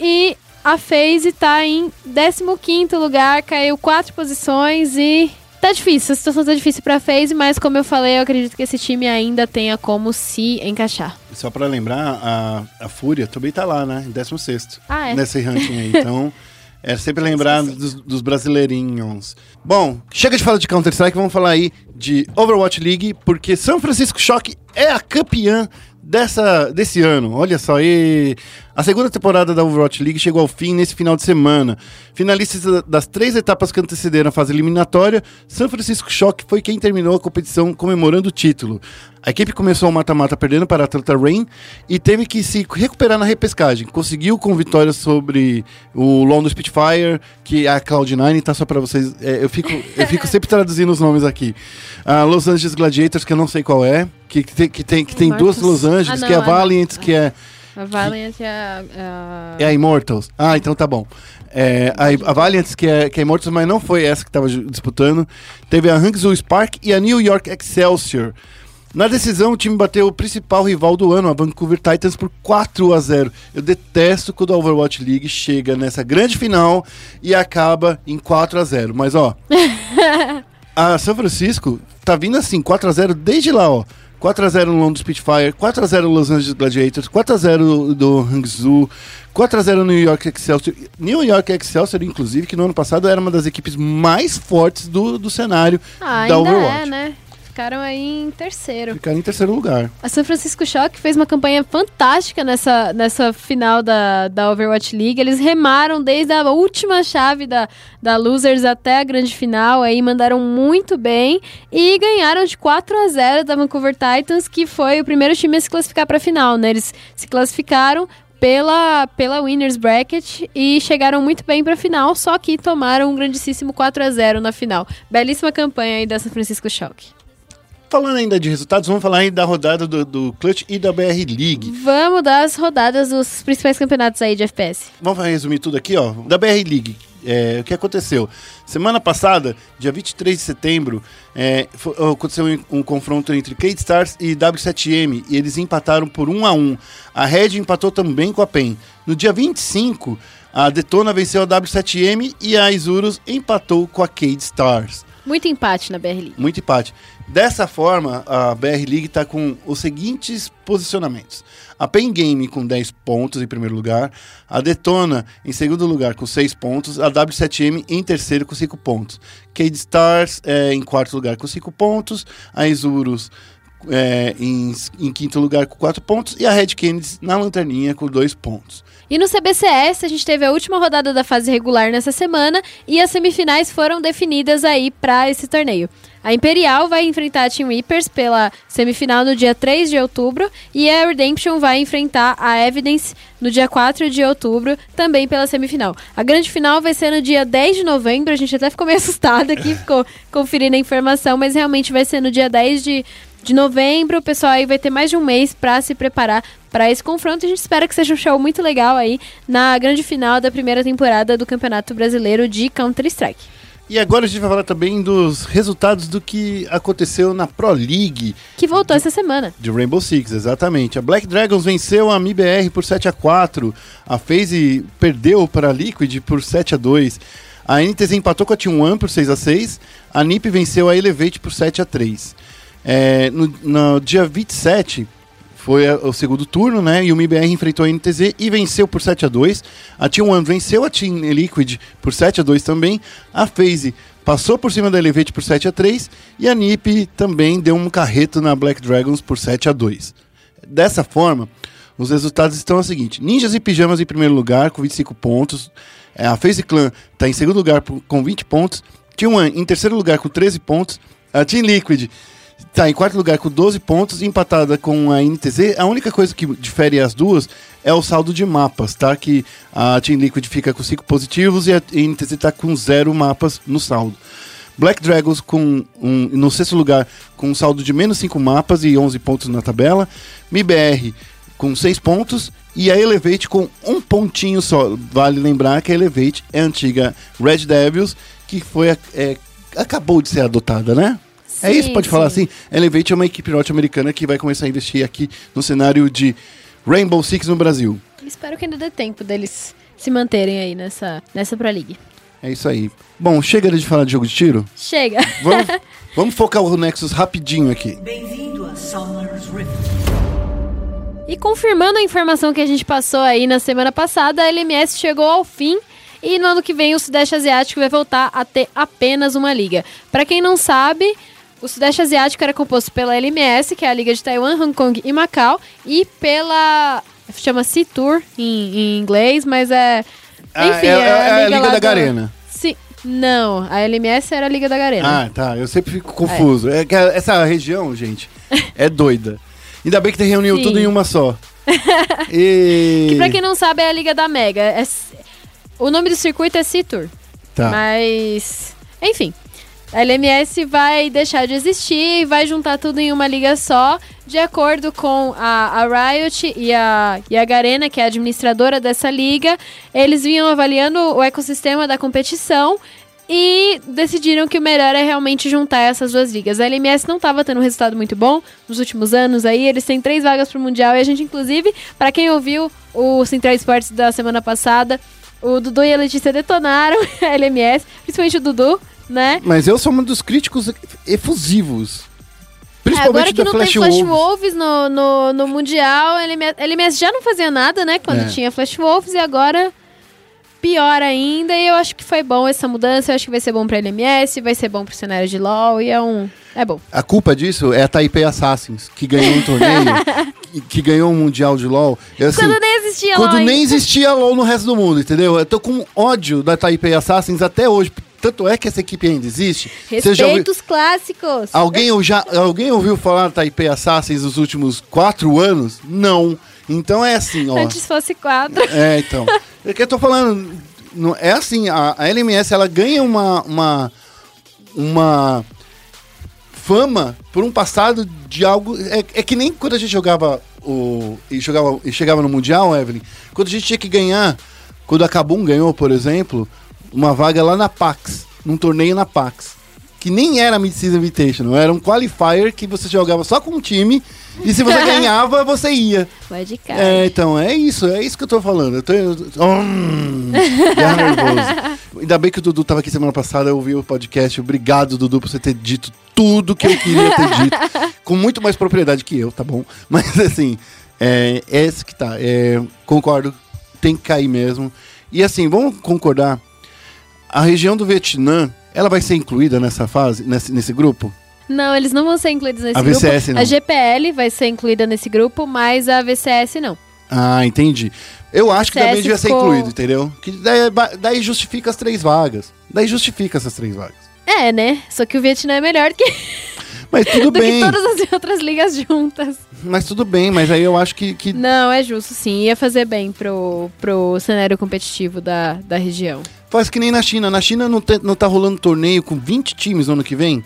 E a FaZe tá em 15º lugar, caiu quatro posições e tá difícil, a situação tá difícil pra FaZe, mas como eu falei, eu acredito que esse time ainda tenha como se encaixar. Só pra lembrar, a, a Fúria também tá lá, né? Em 16 Ah, é? Nesse ranking aí. Então, é sempre lembrar dos, dos brasileirinhos. Bom, chega de falar de Counter-Strike, vamos falar aí de Overwatch League, porque São Francisco Shock é a campeã dessa, desse ano. Olha só, e a segunda temporada da Overwatch League chegou ao fim nesse final de semana. Finalistas da- das três etapas que antecederam a fase eliminatória, São Francisco Shock foi quem terminou a competição comemorando o título. A equipe começou o mata-mata perdendo para a Atlanta Rain e teve que se recuperar na repescagem. Conseguiu com vitória sobre o London Spitfire, que é a Cloud9, tá só para vocês. é, eu, fico, eu fico sempre traduzindo os nomes aqui. A Los Angeles Gladiators, que eu não sei qual é, que, que tem, que tem, que tem duas. Los Angeles, Ah, que é a não, é- Valiant, que é, A Valiant e a... a- é a Immortals. Ah, então tá bom. É, a, a Valiant, que é, que é Immortals, mas não foi essa que estava disputando. Teve a Hangzhou Spark e a New York Excelsior. Na decisão, o time bateu o principal rival do ano, a Vancouver Titans, por 4 a 0. Eu detesto quando a Overwatch League chega nessa grande final e acaba em 4 a 0. Mas ó, a São Francisco tá vindo assim, 4 a 0 desde lá, ó. 4 a 0 no London Spitfire, 4 a 0 no Los Angeles Gladiators, 4 a 0 do Hangzhou, 4 a 0 no New York Excelsior. New York Excelsior, inclusive, que no ano passado era uma das equipes mais fortes do, do cenário Ah, da Overwatch. é, né? Ficaram aí em terceiro. Ficaram em terceiro lugar. A San Francisco Shock fez uma campanha fantástica nessa, nessa final da, da Overwatch League. Eles remaram desde a última chave da, da Losers até a grande final, aí mandaram muito bem e ganharam de 4 a 0 da Vancouver Titans, que foi o primeiro time a se classificar para a final, né? Eles se classificaram pela, pela Winners Bracket e chegaram muito bem para a final, só que tomaram um grandíssimo 4 a 0 na final. Belíssima campanha aí da San Francisco Shock. Falando ainda de resultados, vamos falar ainda da rodada do, do Clutch e da BR League. Vamos dar as rodadas dos principais campeonatos aí de FPS. Vamos resumir tudo aqui, ó. Da BR League. É, o que aconteceu? Semana passada, dia 23 de setembro, é, fo- aconteceu um, um confronto entre Kate Stars e W7M e eles empataram por 1 a 1 A Red empatou também com a PEN. No dia 25, a Detona venceu a W7M e a Isurus empatou com a Cade Stars. Muito empate na BR League. Muito empate. Dessa forma, a BR League está com os seguintes posicionamentos. A Pen Game com 10 pontos em primeiro lugar, a Detona em segundo lugar com 6 pontos, a W7M em terceiro com 5 pontos. Cade Stars é, em quarto lugar com 5 pontos, a Isurus é, em, em quinto lugar com quatro pontos e a Red Kennedy na lanterninha com dois pontos. E no CBCS, a gente teve a última rodada da fase regular nessa semana e as semifinais foram definidas aí para esse torneio. A Imperial vai enfrentar a Team Reapers pela semifinal no dia 3 de outubro e a Redemption vai enfrentar a Evidence no dia 4 de outubro, também pela semifinal. A grande final vai ser no dia 10 de novembro, a gente até ficou meio assustado aqui, ficou conferindo a informação, mas realmente vai ser no dia 10 de de novembro. O pessoal aí vai ter mais de um mês para se preparar para esse confronto. A gente espera que seja um show muito legal aí na grande final da primeira temporada do Campeonato Brasileiro de Counter-Strike. E agora a gente vai falar também dos resultados do que aconteceu na Pro League. Que voltou essa semana. De Rainbow Six, exatamente. A Black Dragons venceu a MIBR por 7 a 4 A FaZe perdeu para a Liquid por 7 a 2 A NTZ empatou com a T1 por 6 a 6 A NiP venceu a Elevate por 7 a 3 é, no, no, dia 27 foi a, o segundo turno, né? E o MIBR enfrentou a NTZ e venceu por 7 a 2 A T1 venceu a Team Liquid por 7 a 2 também. A FaZe passou por cima da Elevate por 7 a 3 E a NiP também deu um carreto na Black Dragons por 7 a 2 Dessa forma, os resultados estão o seguinte: Ninjas e Pijamas em primeiro lugar, com 25 pontos. É, a FaZe Clan está em segundo lugar com 20 pontos. T1 em terceiro lugar com 13 pontos. A Team Liquid Tá em quarto lugar com 12 pontos, empatada com a NTZ. A única coisa que difere as duas é o saldo de mapas, tá? Que a Team Liquid fica com 5 positivos e a NTZ tá com 0 mapas no saldo. Black Dragons com um, no sexto lugar com um saldo de menos 5 mapas e 11 pontos na tabela. MIBR com 6 pontos e a Elevate com um pontinho só. Vale lembrar que a Elevate é a antiga Red Devils, que foi é, acabou de ser adotada, né? É isso, pode sim. falar assim? Elevate é uma equipe norte-americana que vai começar a investir aqui no cenário de Rainbow Six no Brasil. Espero que ainda dê tempo deles se manterem aí nessa, nessa Pro League. É isso aí. Bom, chega de falar de jogo de tiro? Chega. Vamos, vamos focar o Nexus rapidinho aqui. Bem-vindo a Summer's Rift. E confirmando a informação que a gente passou aí na semana passada, a LMS chegou ao fim e no ano que vem o Sudeste Asiático vai voltar a ter apenas uma liga. Para quem não sabe, o Sudeste Asiático era composto pela LMS, que é a Liga de Taiwan, Hong Kong e Macau, e pela. chama C-Tour em, em, inglês, mas é. Ah, enfim, é, é, é, a, Liga, Liga da Garena. Sim. Não, a LMS era a Liga da Garena. Ah, tá. Eu sempre fico confuso. É. é essa região, gente, é doida. Ainda bem que tem reuniu Sim. tudo em uma só. e... Que pra quem não sabe é a Liga da Mega. É... O nome do circuito é C-Tour. Tá. Mas. Enfim. A LMS vai deixar de existir e vai juntar tudo em uma liga só, de acordo com a, a Riot e a, e a Garena, que é a administradora dessa liga. Eles vinham avaliando o ecossistema da competição e decidiram que o melhor é realmente juntar essas duas ligas. A LMS não estava tendo um resultado muito bom nos últimos anos aí, eles têm três vagas para o Mundial e a gente, inclusive, para quem ouviu o Central Sports da semana passada, o Dudu e a Letícia detonaram a LMS, principalmente o Dudu, né? Mas eu sou um dos críticos efusivos. Principalmente Agora que não Flash tem Flash Wolves, Wolves no, no, no, Mundial, LMS já não fazia nada, né? Quando é. tinha Flash Wolves e agora pior ainda. E eu acho que foi bom essa mudança. Eu acho que vai ser bom pra LMS, vai ser bom pro cenário de LoL e é um. É bom. A culpa disso é a Taipei Assassins, que ganhou um torneio, que, que, ganhou um Mundial de LoL. Eu, assim, quando nem existia quando LoL. Quando nem existia LoL no resto do mundo, entendeu? Eu tô com ódio da Taipei Assassins até hoje. Tanto é que essa equipe ainda existe. Respeito os clássicos. Alguém, já, alguém ouviu falar da Taipei Assassins nos últimos quatro anos? Não. Então é assim, ó. Antes fosse quatro. É, então. É que eu tô falando. É assim, a, a LMS ela ganha uma, uma, uma fama por um passado de algo. É, é que nem quando a gente jogava o. E, jogava, e chegava no Mundial, Evelyn, quando a gente tinha que ganhar. Quando a Kabum ganhou, por exemplo, uma vaga lá na PAX, num torneio na PAX. Que nem era Mid-Season Invitational, era um qualifier que você jogava só com um time e se você ganhava, você ia. Wildcard. É, então, é isso, é isso que eu tô falando. Eu tô. Hum, nervoso. Ainda bem que o Dudu tava aqui semana passada, eu ouvi o podcast. Obrigado, Dudu, por você ter dito tudo que eu queria ter dito. com muito mais propriedade que eu, tá bom? Mas assim, é, é esse que tá. É, concordo, tem que cair mesmo. E assim, vamos concordar a região do Vietnã, ela vai ser incluída nessa fase, nesse, nesse grupo? Não, eles não vão ser incluídos nesse A grupo. VCS não. A GPL vai ser incluída nesse grupo, mas a VCS não. Ah, entendi. Eu acho que também devia ser ficou- incluído, entendeu? Que daí, daí justifica as três vagas. Daí justifica essas três vagas. É, né? Só que o Vietnã é melhor que, Mas tudo do bem. que todas as outras ligas juntas. Mas tudo bem, mas aí eu acho que, que Não, é justo, sim. Ia fazer bem pro, pro cenário competitivo da, da região. faz que nem na China. Na China não, tem- não tá rolando torneio com 20 times no ano que vem?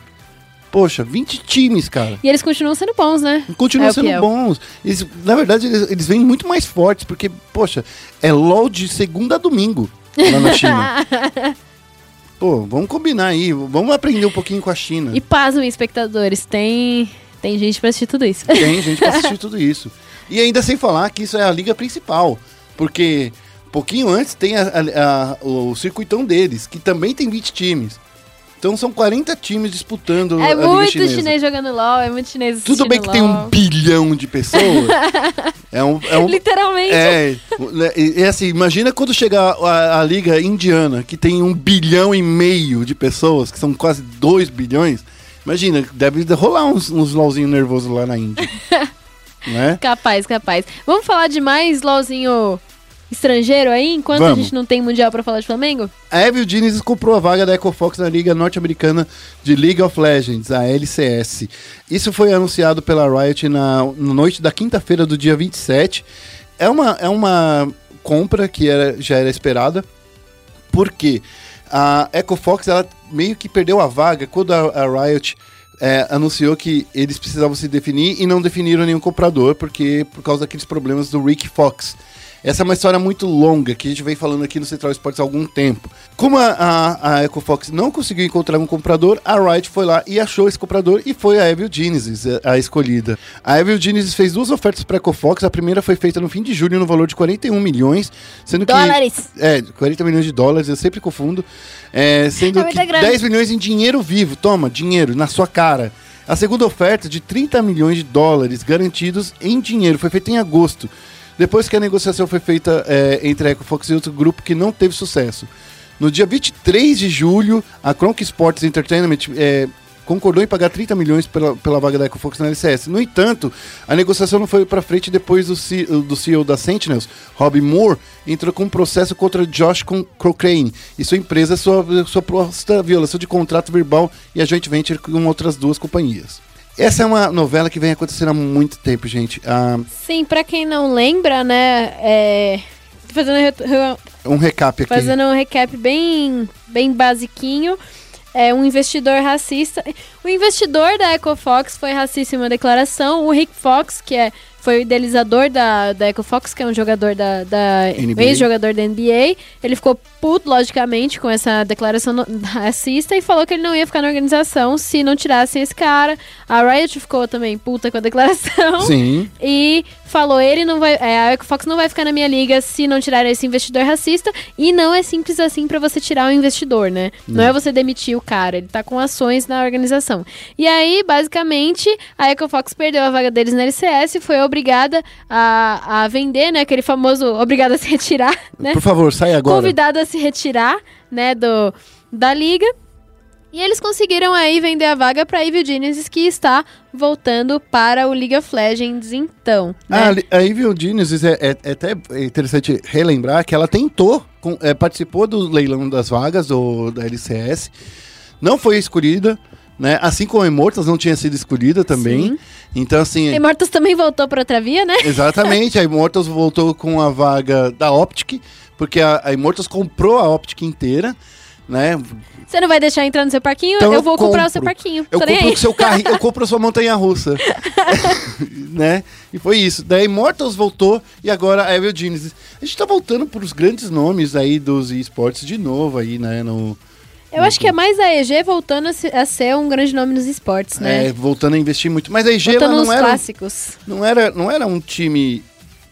Poxa, 20 times, cara. E eles continuam sendo bons, né? Continuam É sendo é. bons. Eles- na verdade, eles, eles vêm muito mais fortes, porque, poxa, é LOL de segunda a domingo lá na China. Pô, vamos combinar aí, vamos aprender um pouquinho com a China. E pasmem, espectadores, tem, tem gente pra assistir tudo isso. Tem gente pra assistir tudo isso. E ainda sem falar que isso é a liga principal, porque um pouquinho antes tem a- a- a- o circuitão deles, que também tem 20 times. Então são 40 times disputando É a liga muito chinesa. chinês jogando LOL, é muito chinês Tudo bem que assistindo tem um LOL. bilhão de pessoas. é um, é um, Literalmente. É, e, e assim, imagina quando chegar a, a Liga Indiana, que tem um bilhão e meio de pessoas, que são quase 2 bilhões. Imagina, deve rolar uns, uns LOLzinho nervoso lá na Índia. né? Capaz, capaz. Vamos falar de mais LOLzinho estrangeiro aí, enquanto a Vamos. gente não tem mundial pra falar de Flamengo? A Evil Genius comprou a vaga da EcoFox na Liga Norte-Americana de League of Legends, a LCS. Isso foi anunciado pela Riot na, na noite da quinta-feira do dia 27. É uma, é uma compra que era, já era esperada, porque a EcoFox ela meio que perdeu a vaga quando a, a Riot é, anunciou que eles precisavam se definir e não definiram nenhum comprador, porque por causa daqueles problemas do Rick Fox. Essa é uma história muito longa que a gente vem falando aqui no Central Esportes há algum tempo. Como a, a, a EcoFox não conseguiu encontrar um comprador, a Riot foi lá e achou esse comprador e foi a Evil Genesis a, a escolhida. A Evil Genesis fez duas ofertas para a EcoFox. A primeira foi feita no fim de julho no valor de 41 milhões, sendo que Dólares. é, 40 milhões de dólares, eu sempre confundo. É, sendo É que grana. 10 milhões em dinheiro vivo. Toma, dinheiro, na sua cara. A segunda oferta de 30 milhões de dólares garantidos em dinheiro foi feita em agosto. Depois que a negociação foi feita é, entre a Ecofox e outro grupo que não teve sucesso. No dia 23 de julho, a Kronk Sports Entertainment é, concordou em pagar 30 milhões pela, pela vaga da Ecofox na LCS. No entanto, a negociação não foi para frente depois do, C- do CEO da Sentinels, Rob Moore, entrou com um processo contra Josh Cochrane e sua empresa sua, sua proposta violação de contrato verbal e a joint venture com outras duas companhias. Essa é uma novela que vem acontecendo há muito tempo, gente. Ah, Sim, pra quem não lembra, né, é... Fazendo, um recap aqui. fazendo um recap bem, bem basiquinho, é um investidor racista. O investidor da EcoFox foi racista em uma declaração. O Rick Fox, que é, foi o idealizador da, da EcoFox, que é um jogador da, da ex-jogador da NBA, ele ficou puto, logicamente, com essa declaração racista e falou que ele não ia ficar na organização se não tirassem esse cara. A Riot ficou também puta com a declaração. Sim. E falou, ele não vai. É, a Ecofox não vai ficar na minha liga se não tirar esse investidor racista. E não é simples assim pra você tirar o investidor, né? Não é você demitir o cara, ele tá com ações na organização. E aí, basicamente, a Ecofox perdeu a vaga deles na LCS e foi obrigada a, a vender, né? Aquele famoso obrigada a se retirar, né? Por favor, sai agora. Convidado a se retirar, né, do, da liga. E eles conseguiram aí vender a vaga para Evil Genesis, que está voltando para o League of Legends, então. Ah, Né? a Evil Genesis é, é- é até interessante relembrar que ela tentou, com- é, participou do leilão das vagas do, da LCS, não foi escolhida, né? Assim como a Immortals não tinha sido escolhida também. Sim. Então, assim, Immortals também voltou para outra via, né? exatamente, a Immortals voltou com a vaga da Optic, porque a, a Immortals comprou a Optic inteira, né? Você não vai deixar entrar no seu parquinho? Então eu eu vou comprar o seu parquinho. Eu compro o seu carrinho, eu compro a sua montanha russa. né? E foi isso. Daí Immortals voltou e agora a Evil Genesis. A gente tá voltando pros grandes nomes aí dos esportes de novo aí, né? No, Eu acho que é mais a EG voltando a, se- a ser um grande nome nos esportes, né? é, voltando a investir muito. Mas a EG ela voltando não era, clássicos. não, era, não era um time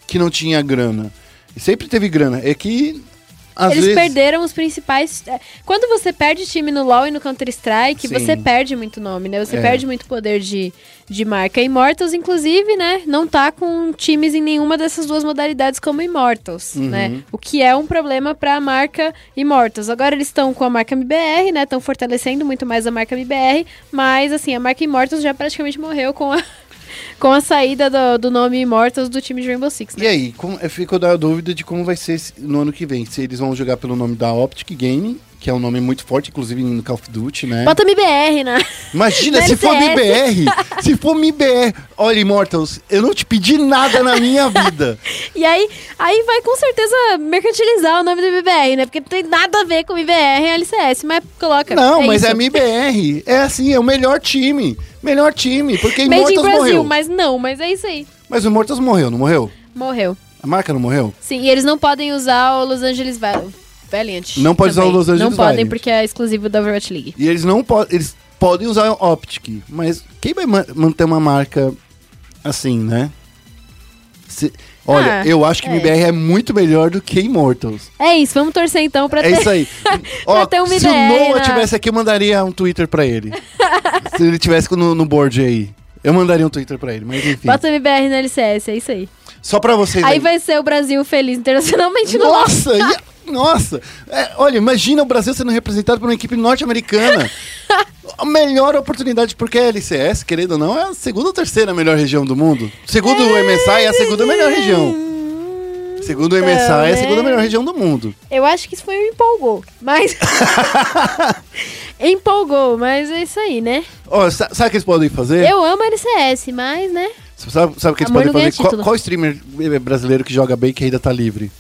que não tinha grana. Sempre teve grana. É que Às Eles vezes- perderam os principais. é, Quando você perde time no LoL e no Counter-Strike, você perde muito nome, né? Você É. perde muito poder de, de marca. Immortals, inclusive, né? Não tá com times em nenhuma dessas duas modalidades como Immortals, Uhum. né? O que é um problema pra marca Immortals. Agora eles estão com a marca MBR, né? Estão fortalecendo muito mais a marca MBR, mas assim, a marca Immortals já praticamente morreu com a. Com a saída do, do nome Immortals do time de Rainbow Six, né? E aí, como, eu fico da dúvida de como vai ser no ano que vem. Se eles vão jogar pelo nome da Optic Gaming, que é um nome muito forte, inclusive no Call of Duty, né? Bota MBR, né? Imagina Na se for. MBR. se for MBR. Olha, Immortals, eu não te pedi nada na minha vida. E aí, aí vai com certeza mercantilizar o nome do MBR, né? Porque não tem nada a ver com MBR e LCS, mas coloca. Não, mas isso. é MBR. É assim, é o melhor time. Melhor time. Porque Immortals Brasil, morreu. mas não, mas é isso aí. Mas o Immortals morreu, não morreu? Morreu. A marca não morreu? Sim, e eles não podem usar o Los Angeles Val- Valiant. Não pode usar o também. Los Angeles Não podem Valiant. porque é exclusivo da Overwatch League. E eles não podem. Eles podem usar o Optic. Mas quem vai ma- manter uma marca assim, né? Se- olha, Ah, eu acho que é. MBR é muito melhor do que Immortals. É isso, vamos torcer então pra É ter. isso aí. Ó, ter se o Noah na- tivesse aqui, eu mandaria um Twitter pra ele. se ele tivesse no, no board aí. Eu mandaria um Twitter pra ele, mas enfim. Bota MBR na LCS, é isso aí. Só pra vocês Aí vai ser o Brasil feliz internacionalmente no LoL. Nossa, nossa. É, olha, imagina o Brasil sendo representado por uma equipe norte-americana. a melhor oportunidade, porque a LCS, querendo ou não, é a segunda ou terceira melhor região do mundo. Segundo o MSI, é a segunda melhor região. Segundo o MSI, é a né? segunda melhor região do mundo. Eu acho que isso foi um empolgou, mas... empolgou, mas é isso aí, né? Sa- sabe o que eles podem fazer? Eu amo a LCS, mas, né? Sabe, sabe o que eles Amor podem fazer? Qual, qual streamer brasileiro que joga bem que ainda tá livre?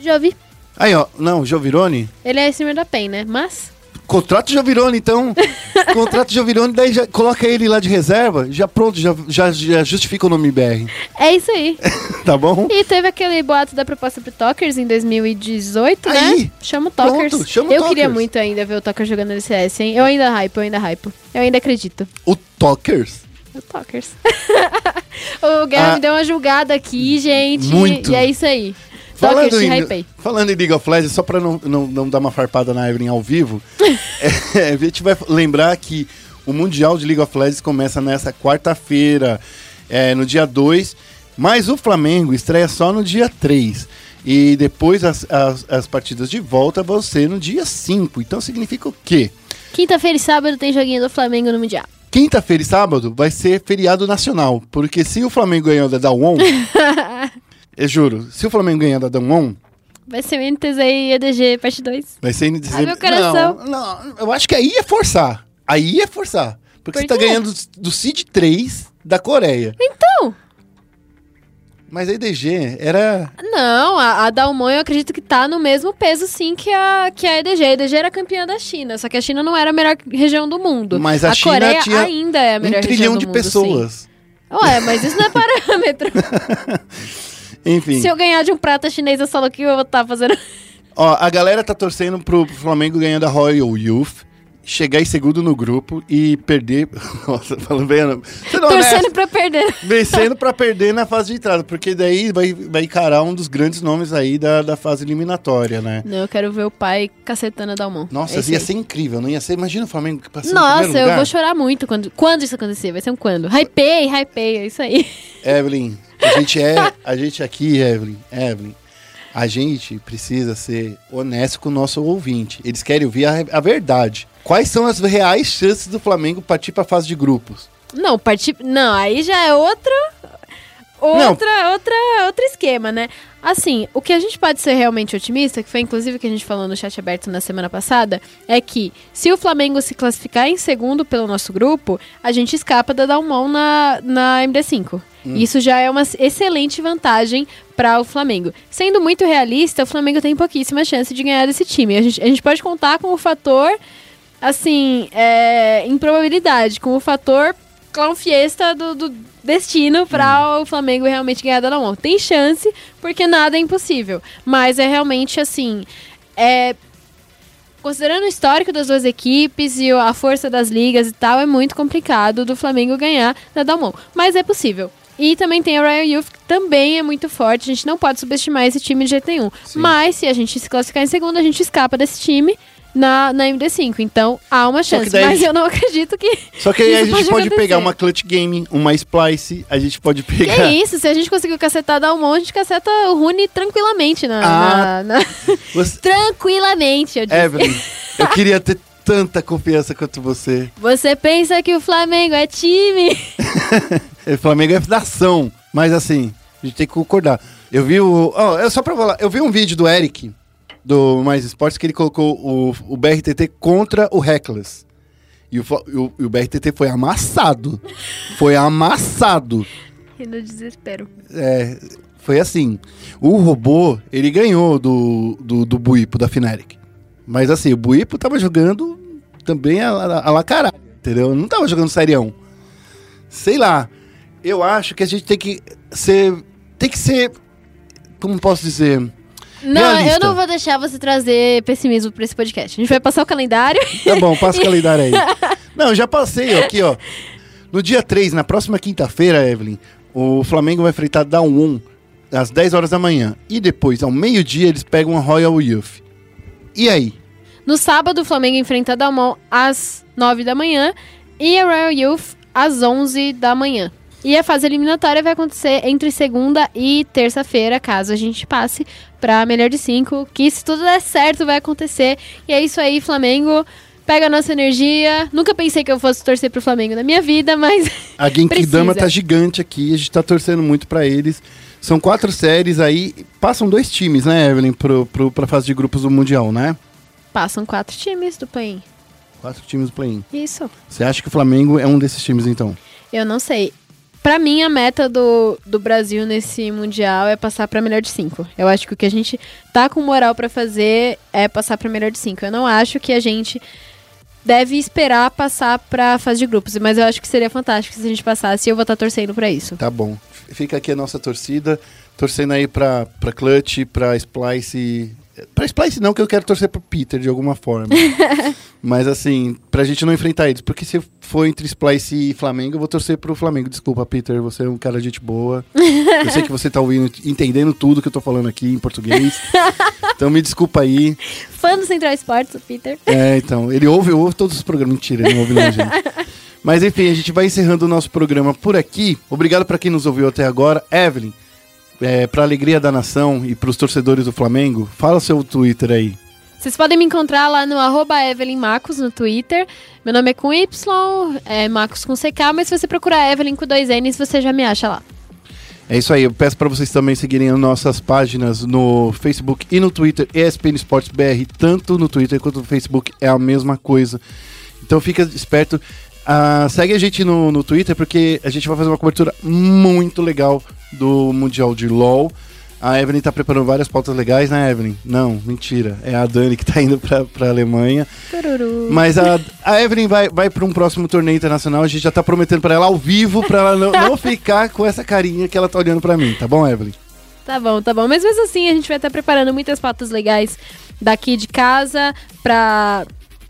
Já vi. Aí, ó, não, Jovirone? Ele é streamer da PEN, né? Mas... Contrato Jovirone, então. Contrato Jovirone, daí já coloca ele lá de reserva, já pronto, já, já, já justifica o nome BR. É isso aí. Tá bom? E teve aquele boato da proposta pro Tokers em 2018, Aí, né? Chama o Tokers. pronto, chama o eu queria Tokers. muito ainda ver o Tokers jogando LCS, hein? Eu ainda hype, eu ainda hype. Eu ainda acredito. O Tokers. O Tokers. o Guerra Ah, me deu uma julgada aqui, gente. muito. E é isso aí. Te hypei. falando em League of Legends, só pra não, não, não dar uma farpada na Evelyn ao vivo, é, a gente vai lembrar que o Mundial de League of Legends começa nessa quarta-feira, é, no dia 2, mas o Flamengo estreia só no dia 3. E depois as, as, as partidas de volta vão ser no dia 5. Então significa o quê? Quinta-feira e sábado tem joguinho do Flamengo no Mundial. Quinta-feira e sábado vai ser feriado nacional. Porque se o Flamengo ganhar da Dawon, eu juro, se o Flamengo ganhar da Dawon, Vai ser o NTZ e EDG parte 2. vai ser NTZ. Ai, meu coração. Não, não, eu acho que aí é forçar. Aí é forçar. Porque Por você tá quê? ganhando do Seed 3 da Coreia. Então, Mas a EDG era. Não, a, a Dalmon eu acredito que tá no mesmo peso sim que a, que a EDG. A EDG era campeã da China, só que a China não era a melhor região do mundo. Mas a China Coreia tinha ainda é a melhor um trilhão região do de mundo, pessoas. Sim. Ué, mas isso não é parâmetro. Enfim. Se eu ganhar de um prata chinês, eu solo que eu vou estar fazendo. Ó, a galera tá torcendo pro Flamengo ganhar da Royal Youth, chegar em segundo no grupo e perder. Nossa, falando bem. Torcendo honesto, pra perder. vencendo pra perder na fase de entrada, porque daí vai, vai encarar um dos grandes nomes aí da, da fase eliminatória, né? Não, eu quero ver o pai cacetando a Dalmon. Nossa, É ia aí. ser incrível, não ia ser? Imagina o Flamengo passando Nossa, eu vou chorar muito quando, quando isso acontecer. Vai ser um quando. Hypei, hypei, é isso aí. Evelyn, a gente é, a gente aqui, Evelyn, Evelyn, a gente precisa ser honesto com o nosso ouvinte. Eles querem ouvir a, a verdade. Quais são as reais chances do Flamengo partir para a fase de grupos? Não, parti... Não, aí já é outro. Outra, outra, outro esquema, né? Assim, o que a gente pode ser realmente otimista, que foi inclusive o que a gente falou no chat aberto na semana passada, é que se o Flamengo se classificar em segundo pelo nosso grupo, a gente escapa da Dalmon na, na MD5. Isso já é uma excelente vantagem para o Flamengo. Sendo muito realista, o Flamengo tem pouquíssima chance de ganhar desse time. A gente, a gente pode contar com o fator, assim, é, improbabilidade, com o fator clown fiesta do, do destino para o Flamengo realmente ganhar da Dalmon. Tem chance, porque nada é impossível. Mas é realmente assim. É, considerando o histórico das duas equipes e a força das ligas e tal, é muito complicado do Flamengo ganhar da Dalmon. Mas é possível. E também tem a Royal Youth, que também é muito forte. A gente não pode subestimar esse time de jeito nenhum. Sim. Mas se a gente se classificar em segundo, a gente escapa desse time na, na MD5. Então há uma que chance. daí Mas eu não acredito que. Só que aí a gente pode, acontecer. pegar uma Clutch Game, uma Splice, a gente pode Que pegar. isso? Se a gente conseguir cacetar Dalmon, a gente caceta o Rune tranquilamente na. Ah. na- na- Você... Tranquilamente, eu disse. Evelyn, eu queria ter tanta confiança quanto você. Você pensa que o Flamengo é time? O Flamengo é nação. Mas assim, a gente tem que concordar. Eu vi o. É só pra falar. Eu vi um vídeo do Eric, do Mais Esportes, que ele colocou o, o BRTT contra o Reckless. E o, o, o BRTT foi amassado. Foi amassado. E no desespero. É, foi assim. O robô, ele ganhou do, do, do Buipo, da Fnatic. Mas assim, o Buipo tava jogando também a, a, a la caralho, entendeu? Não tava jogando serião. Sei lá. Eu acho que a gente tem que ser. Tem que ser. Como posso dizer? Não, Realista. eu não vou deixar você trazer pessimismo pra esse podcast. A gente vai passar o calendário. Tá bom, passa o calendário aí. Não, já passei ó, aqui, ó. No dia 3, na próxima quinta-feira, Evelyn, o Flamengo vai enfrentar Down 1 às 10 horas da manhã. E depois, ao meio-dia, eles pegam a Royal Youth. E aí? No sábado, o Flamengo enfrenta a Dalmon às 9 da manhã e a Royal Youth às 11 da manhã. E a fase eliminatória vai acontecer entre segunda e terça-feira, caso a gente passe pra melhor de cinco, que se tudo der certo vai acontecer. E é isso aí, Flamengo. Pega a nossa energia. Nunca pensei que eu fosse torcer pro Flamengo na minha vida, mas A Genkidama tá gigante aqui, a gente tá torcendo muito pra eles. São quatro séries aí, passam dois times, né, Evelyn, pro, pro, pra fase de grupos do Mundial, né? passam quatro times do play Quatro times do play-in. Isso. Você acha que o Flamengo é um desses times, então? Eu não sei. Pra mim, a meta do, do Brasil nesse Mundial é passar pra melhor de cinco. Eu acho que o que a gente tá com moral pra fazer é passar pra melhor de cinco. Eu não acho que a gente deve esperar passar pra fase de grupos, mas eu acho que seria fantástico se a gente passasse e eu vou estar torcendo pra isso. Tá bom. Fica aqui a nossa torcida, torcendo aí pra, pra Clutch, pra Splice. Pra Splice não, que eu quero torcer pro Peter de alguma forma. Mas assim, pra gente não enfrentar eles. Porque se for entre Splice e Flamengo, eu vou torcer pro Flamengo. Desculpa, Peter, você é um cara de gente boa. Eu sei que você tá ouvindo, entendendo tudo que eu tô falando aqui em português. Então me desculpa aí. Fã do Central Sports, o Peter. É, então, ele ouve, ouve todos os programas. Mentira, ele não ouve não, gente. Mas enfim, a gente vai encerrando o nosso programa por aqui. Obrigado pra quem nos ouviu até agora. Evelyn, é, pra alegria da nação e pros torcedores do Flamengo, fala seu Twitter aí. Vocês podem me encontrar lá no arroba Evelyn Marcos no Twitter. Meu nome é com Y, é Marcos com CK, mas se você procurar Evelyn com dois N's, você já me acha lá. É isso aí, eu peço pra vocês também seguirem as nossas páginas no Facebook e no Twitter, ESPN Esportes BR, tanto no Twitter quanto no Facebook é a mesma coisa. Então fica esperto. Ah, segue a gente no, no Twitter porque a gente vai fazer uma cobertura muito legal do Mundial de LoL. A Evelyn tá preparando várias pautas legais, né, Evelyn? Não, mentira. É a Dani que tá indo pra, pra Alemanha. Tururu. Mas a, a Evelyn vai, vai para um próximo torneio internacional. A gente já tá prometendo pra ela ao vivo, pra ela não, não ficar com essa carinha que ela tá olhando pra mim, tá bom, Evelyn? Tá bom, tá bom. Mas mesmo assim, a gente vai estar preparando muitas pautas legais daqui de casa pra...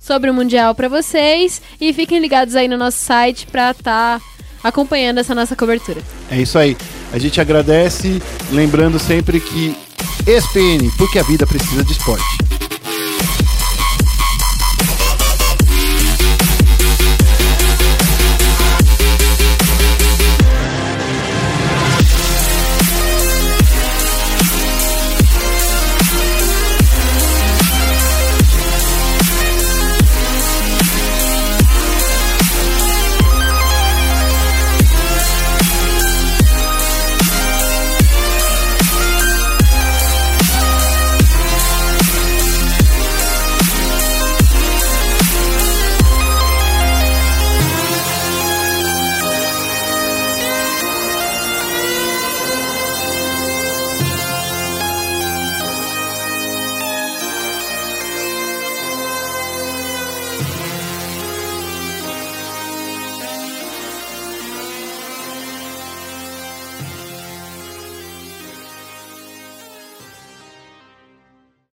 sobre o Mundial pra vocês. E fiquem ligados aí no nosso site pra estar acompanhando essa nossa cobertura. É isso aí. A gente agradece, lembrando sempre que ESPN, porque a vida precisa de esporte.